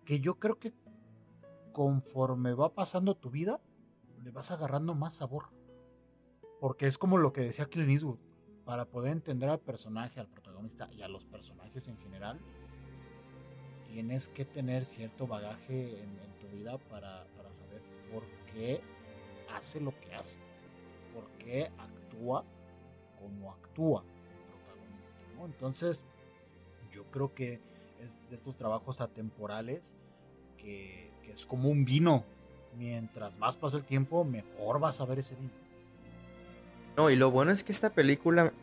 que yo creo que conforme va pasando tu vida, le vas agarrando más sabor. Porque es como lo que decía Clint Eastwood. Para poder entender al personaje, al protagonista y a los personajes en general, tienes que tener cierto bagaje en, tu vida para, saber por qué hace lo que hace, por qué actúa como actúa el protagonista. Entonces, yo creo que es de estos trabajos atemporales que, que es como un vino. Mientras más pasa el tiempo, mejor vas a ver ese vino. No, y lo bueno es que esta película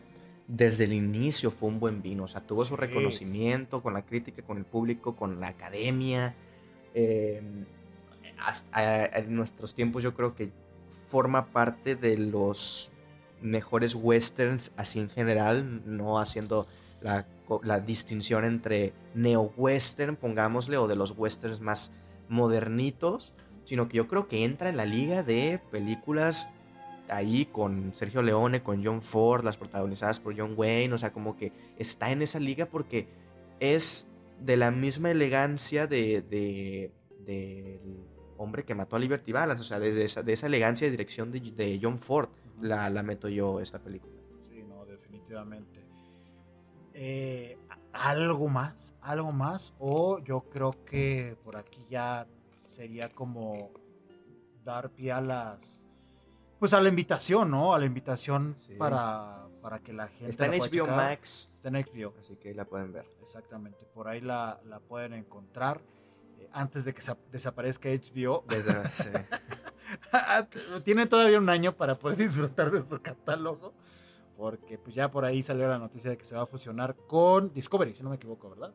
desde el inicio fue un buen vino. O sea, tuvo su reconocimiento con la crítica, con el público, con la academia. Em, en nuestros tiempos yo creo que forma parte de los mejores westerns así en general, no haciendo la, distinción entre neo-western, pongámosle, o de los westerns más, modernitos, sino que yo creo que entra en la liga de películas ahí con Sergio Leone, con John Ford, las protagonizadas por John Wayne, o sea, como que está en esa liga porque es de la misma elegancia de, de, del hombre que mató a Liberty Balance, o sea, desde esa, de esa elegancia de dirección de, de John Ford la, la meto yo esta película. Sí, no, definitivamente. Eh, algo más, algo más, o yo creo que por aquí ya sería como dar pie a las pues a la invitación, ¿no? A la invitación Sí. para, para que la gente. Está en la HBO checar. Max, Está en HBO, así que ahí la pueden ver. exactamente. Por ahí la, la pueden encontrar eh, antes de que sa- desaparezca HBO. Desde- sí. Tienen todavía un año para poder disfrutar de su catálogo. Porque pues ya por ahí salió la noticia de que se va a fusionar con Discovery, si no me equivoco, ¿verdad?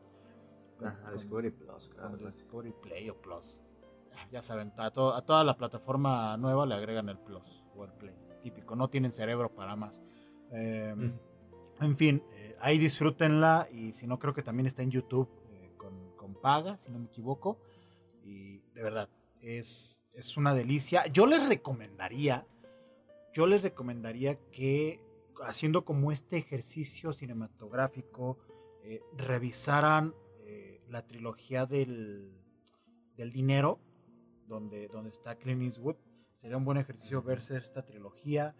Con- Ajá, con- Discovery Plus, así. Discovery Play o Plus. Ya saben, a, to- a toda la plataforma nueva le agregan el Plus o el Play. Típico, no tienen cerebro para más. Eh, Mm. En fin, eh, ahí disfrútenla y si no creo que también está en YouTube eh, con, con paga, si no me equivoco. Y de verdad, es, es una delicia. Yo les recomendaría, yo les recomendaría que haciendo como este ejercicio cinematográfico, eh, revisaran la trilogía del, del dinero, donde, donde está Clint Eastwood. Sería un buen ejercicio verse esta trilogía.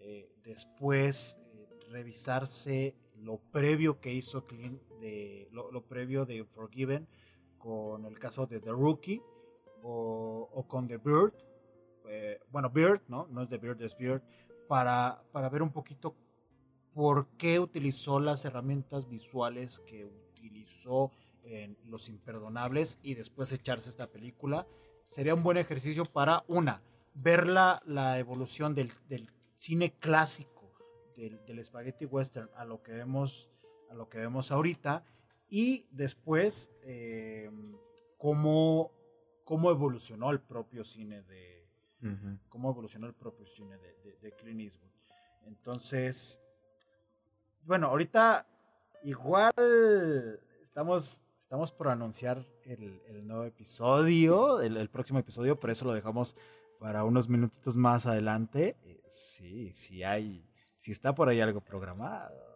eh, después eh, revisarse lo previo que hizo Clint, de, lo, previo de Forgiven con el caso de The Rookie o, o con The Bird. eh, bueno, Bird, ¿no? No es The Bird, es Bird. Para, para ver un poquito por qué utilizó las herramientas visuales que utilizó en Los Imperdonables y después echarse esta película. Sería un buen ejercicio para, una, ver la, la evolución del, del cine clásico del, del spaghetti western a lo que vemos, a lo que vemos ahorita y después eh, cómo, cómo evolucionó el propio cine de, cómo evolucionó el propio cine de, de, de Clint Eastwood. Entonces, bueno, ahorita igual estamos, estamos por anunciar el, el nuevo episodio, el, el próximo episodio, pero eso lo dejamos para unos minutitos más adelante. Eh, sí, sí hay, sí está por ahí algo programado.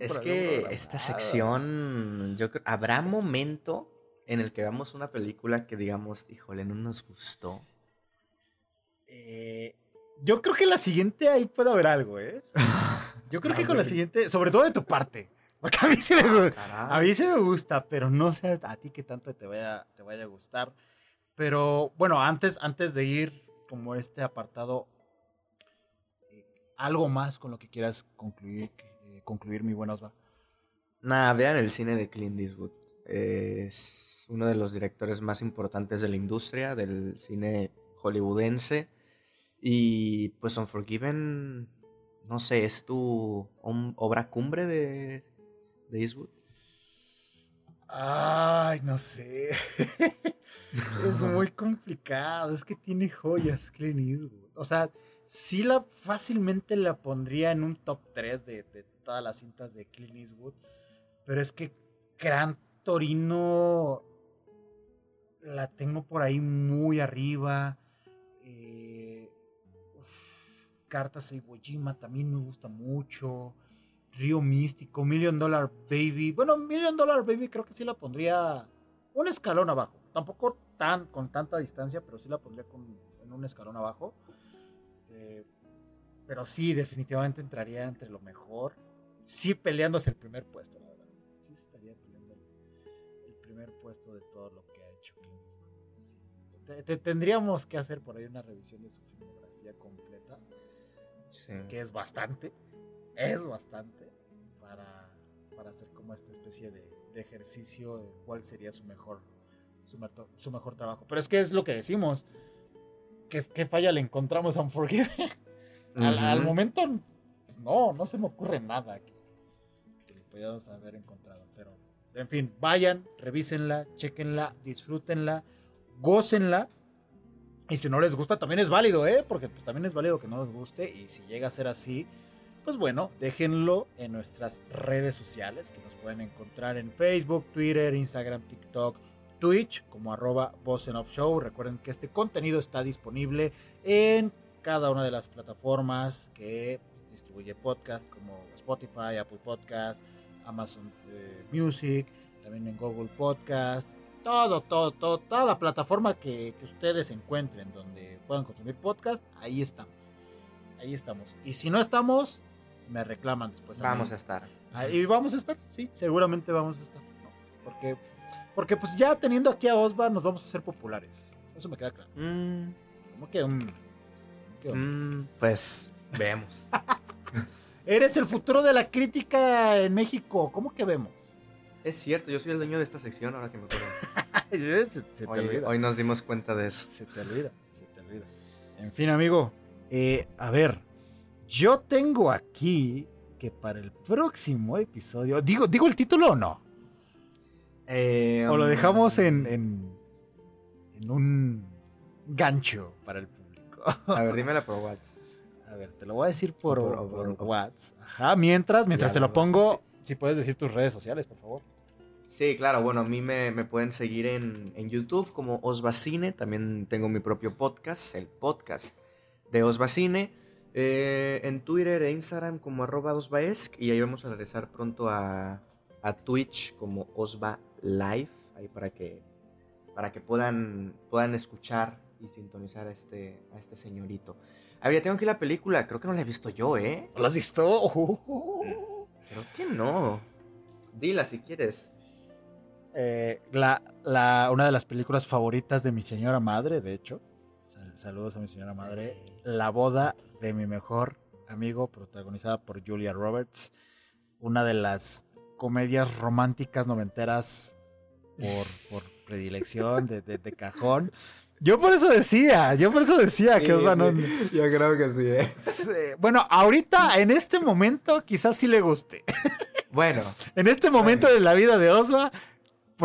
Es que programado. esta sección, yo creo, habrá momento en el que veamos una película que digamos, híjole, no nos gustó. Eh, yo creo que la siguiente ahí puede haber algo, ¿eh? Yo creo que con la siguiente, sobre todo de tu parte, porque a mí sí me gusta. A mí sí me gusta, pero no sé a ti qué tanto te vaya, te vaya a gustar. Pero bueno, antes, antes de ir como este apartado, eh, algo más con lo que quieras concluir, eh, concluir mi buen Osva. Nada, vean el cine de Clint Eastwood. Es uno de los directores más importantes de la industria, del cine hollywoodense. Y pues Unforgiven, no sé, ¿es tu om- obra cumbre de, de Eastwood? Ay, no sé. es muy complicado. Es que tiene joyas Clint Eastwood. O sea, sí la fácilmente la pondría en un top 3 de, de todas las cintas de Clint Eastwood. Pero es que Gran Torino la tengo por ahí muy arriba. Eh, Cartas a Iwo Jima también me gusta mucho. Río Místico, Million Dollar Baby. Bueno, Million Dollar Baby creo que sí la pondría un escalón abajo. Tampoco tan con tanta distancia, pero sí la pondría con- en un escalón abajo. Eh, pero sí, definitivamente entraría entre lo mejor. Sí peleándose el primer puesto, la verdad. Sí estaría peleando el, el primer puesto de todo lo que ha hecho. Sí. Te- te- tendríamos que hacer por ahí una revisión de su filmografía completa Sí. que es bastante, es bastante, para, para hacer como esta especie de, de ejercicio de cuál sería su mejor, su, mejor trabajo. Pero es que es lo que decimos, ¿qué, qué falla le encontramos a Unforgiven? al, al momento, pues no, no se me ocurre nada que, que le pudiéramos haber encontrado. Pero, en fin, vayan, revísenla, chequenla, disfrútenla, gócenla. Y si no les gusta, también es válido, ¿eh? Porque pues, también es válido que no les guste. Y si llega a ser así, pues bueno, déjenlo en nuestras redes sociales, que nos pueden encontrar en Facebook, Twitter, Instagram, TikTok, Twitch como arroba Off Show. Recuerden que este contenido está disponible en cada una de las plataformas que pues, distribuye podcast como Spotify, Apple Podcast, Amazon eh, Music, también en Google Podcast. Todo, todo, todo, toda la plataforma que, que ustedes encuentren donde puedan consumir podcast, ahí estamos. Ahí estamos. Y si no estamos, me reclaman después. a mí. Vamos a estar. Ahí vamos a estar, sí, seguramente vamos a estar. ¿no? Porque, porque pues ya teniendo aquí a Osva nos vamos a hacer populares. Eso me queda claro. Mm, Como que un... que un- mm, pues, vemos. Eres el futuro de la crítica en México. ¿Cómo que vemos? es cierto, yo soy el dueño de esta sección ahora que me acuerdo. se, se te Hoy, olvida. hoy nos dimos cuenta de eso. Se te olvida, se te olvida. En fin, amigo. eh, a ver, yo tengo aquí que para el próximo episodio... ¿Digo, ¿digo el título o no? Eh, O lo um, dejamos en, en, en un gancho para el público. A ver, dímela por WhatsApp. A ver, te lo voy a decir por, Por- por por- WhatsApp. Ajá, mientras, mientras Ya, te lo pongo, si puedes decir tus redes sociales, por favor. Sí, claro, bueno, a mí me, me pueden seguir en, en YouTube como Osvacine, también tengo mi propio podcast, el podcast de Osvacine, eh, en Twitter e Instagram como arroba osvaesc, y ahí vamos a regresar pronto a, a Twitch como Osva Live, ahí para que, para que puedan, puedan escuchar y sintonizar a este, a este señorito. A ver, ya tengo aquí la película, creo que no la he visto yo, ¿eh? ¿Lo has visto? Creo que no. Dila si quieres. Eh, la, la, una de las películas favoritas de mi señora madre, de hecho. Sal- Saludos a mi señora madre. La boda de mi mejor amigo, protagonizada por Julia Roberts. Una de las comedias románticas noventeras por, por predilección, de, de- de cajón. Yo por eso decía, yo por eso decía que Osva no- Yo creo que sí, ¿eh? Sí, Bueno, ahorita, en este momento, quizás sí le guste. Bueno, En este momento de la vida de Osva,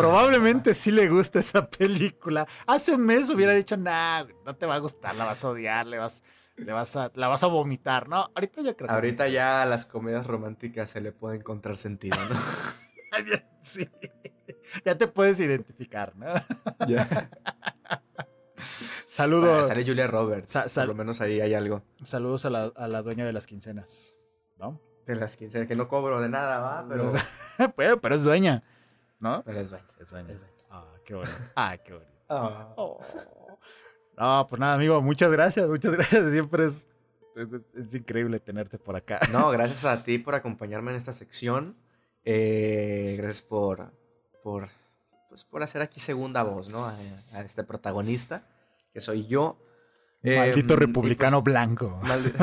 probablemente sí le gusta esa película. Hace un mes hubiera dicho, nah, no te va a gustar, la vas a odiar, le vas, le vas a, la vas a vomitar, ¿no? Ahorita yo creo que ahorita ya a las comedias románticas se le puede encontrar sentido, ¿no? sí. Ya te puedes identificar, ¿no? ya. Saludos, Sale Julia Roberts. Sa- sal- Por lo menos ahí hay algo. saludos a la, a la dueña de las quincenas, ¿no? De las 15, que no cobro de nada, va, pero, pero, pero es dueña, ¿no? pero es bueno. Es dueña. Ah, qué bonito. Ah, qué bonito. Ah. Oh. No, pues nada, amigo, muchas gracias, muchas gracias. Siempre es, es, es increíble tenerte por acá. No, gracias a ti por acompañarme en esta sección. Eh, gracias por, por, pues, por hacer aquí segunda voz, ¿no? A, a este protagonista, que soy yo. Maldito Eh, republicano pues, blanco. maldi-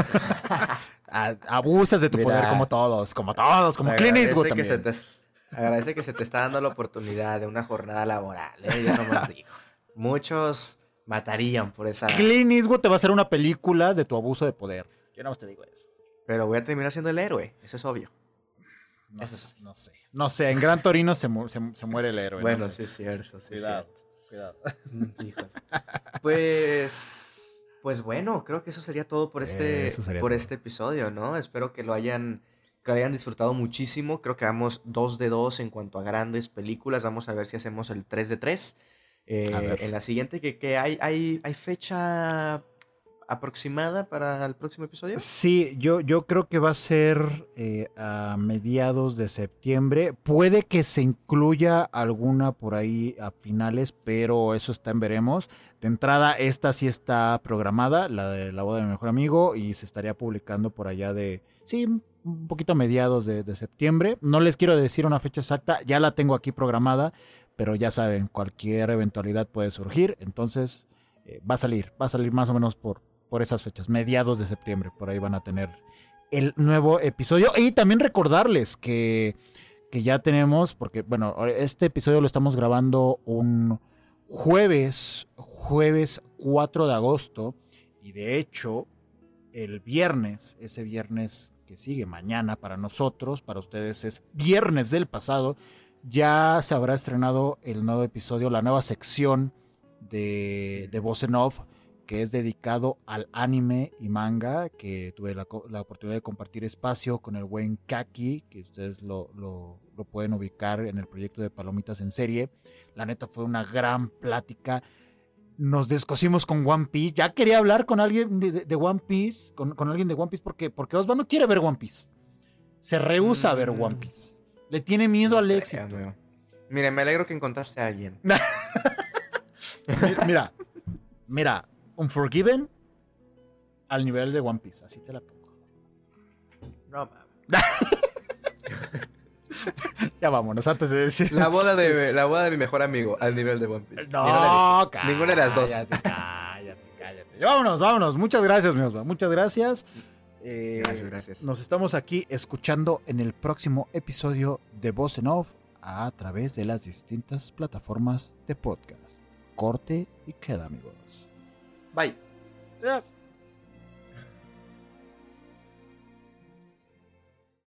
A- Abusas de tu Mira. poder como todos, como todos, como Clint Eastwood que se también. te, agradece que se te está dando la oportunidad de una jornada laboral, ¿eh? Yo nomás digo. Muchos matarían por esa... Clint Eastwood te va a hacer una película de tu abuso de poder. Yo nada más te digo eso. Pero voy a terminar siendo el héroe, eso es obvio. No, Eso sé, no sé. No sé, en Gran Torino se, mu- se, se muere el héroe. no bueno, sé. sí es cierto, sí Cuidado, es cierto. cuidado. Mm, híjole. Pues, pues bueno, creo que eso sería todo por este, por todo. este episodio, ¿no? Espero que lo hayan, que hayan disfrutado muchísimo. Creo que vamos dos de dos en cuanto a grandes películas. Vamos a ver si hacemos el 3 de 3. A ver. en la siguiente, que, que hay, hay, hay fecha aproximada para el próximo episodio. Sí, yo, yo creo que va a ser eh, a mediados de septiembre. Puede que se incluya alguna por ahí a finales, pero eso está en veremos. De entrada, esta sí está programada, la de la boda de mi mejor amigo, y se estaría publicando por allá de, sí, un poquito a mediados de, de septiembre. No les quiero decir una fecha exacta, ya la tengo aquí programada, pero ya saben, cualquier eventualidad puede surgir, entonces eh, va a salir, va a salir más o menos por, por esas fechas, mediados de septiembre, por ahí van a tener el nuevo episodio. Y también recordarles que, que ya tenemos, porque bueno, este episodio lo estamos grabando un jueves, jueves 4 de agosto, y de hecho, el viernes, ese viernes que sigue mañana para nosotros, para ustedes es viernes del pasado, ya se habrá estrenado el nuevo episodio, la nueva sección de, de Voz Off que es dedicado al anime y manga, que tuve la, la oportunidad de compartir espacio con el buen Kaki, que ustedes lo, lo- lo pueden ubicar en el proyecto de Palomitas en serie. La neta fue una gran plática. Nos descosimos con One Piece. Ya quería hablar con alguien de, de- de One Piece, con, con alguien de One Piece, porque, porque Osvaldo no quiere ver One Piece. Se rehúsa a ver Mm. One Piece. Le tiene miedo al creo, éxito. amigo. Mire, me alegro que encontraste a alguien. Mi- Mira, mira, Unforgiven al nivel de One Piece, así te la pongo. No, Ya vámonos, antes de decir. La boda de, la boda de mi mejor amigo, al nivel de One Piece. No, Ni una de las- cállate, Ninguna de las dos. Cállate, cállate, cállate. Ya Vámonos, vámonos. Muchas gracias, mi Osva. Muchas gracias. Eh, Gracias, gracias. Nos estamos aquí escuchando en el próximo episodio de Voz en Off a través de las distintas plataformas de podcast. Corte y queda, amigos. Bye. Yes.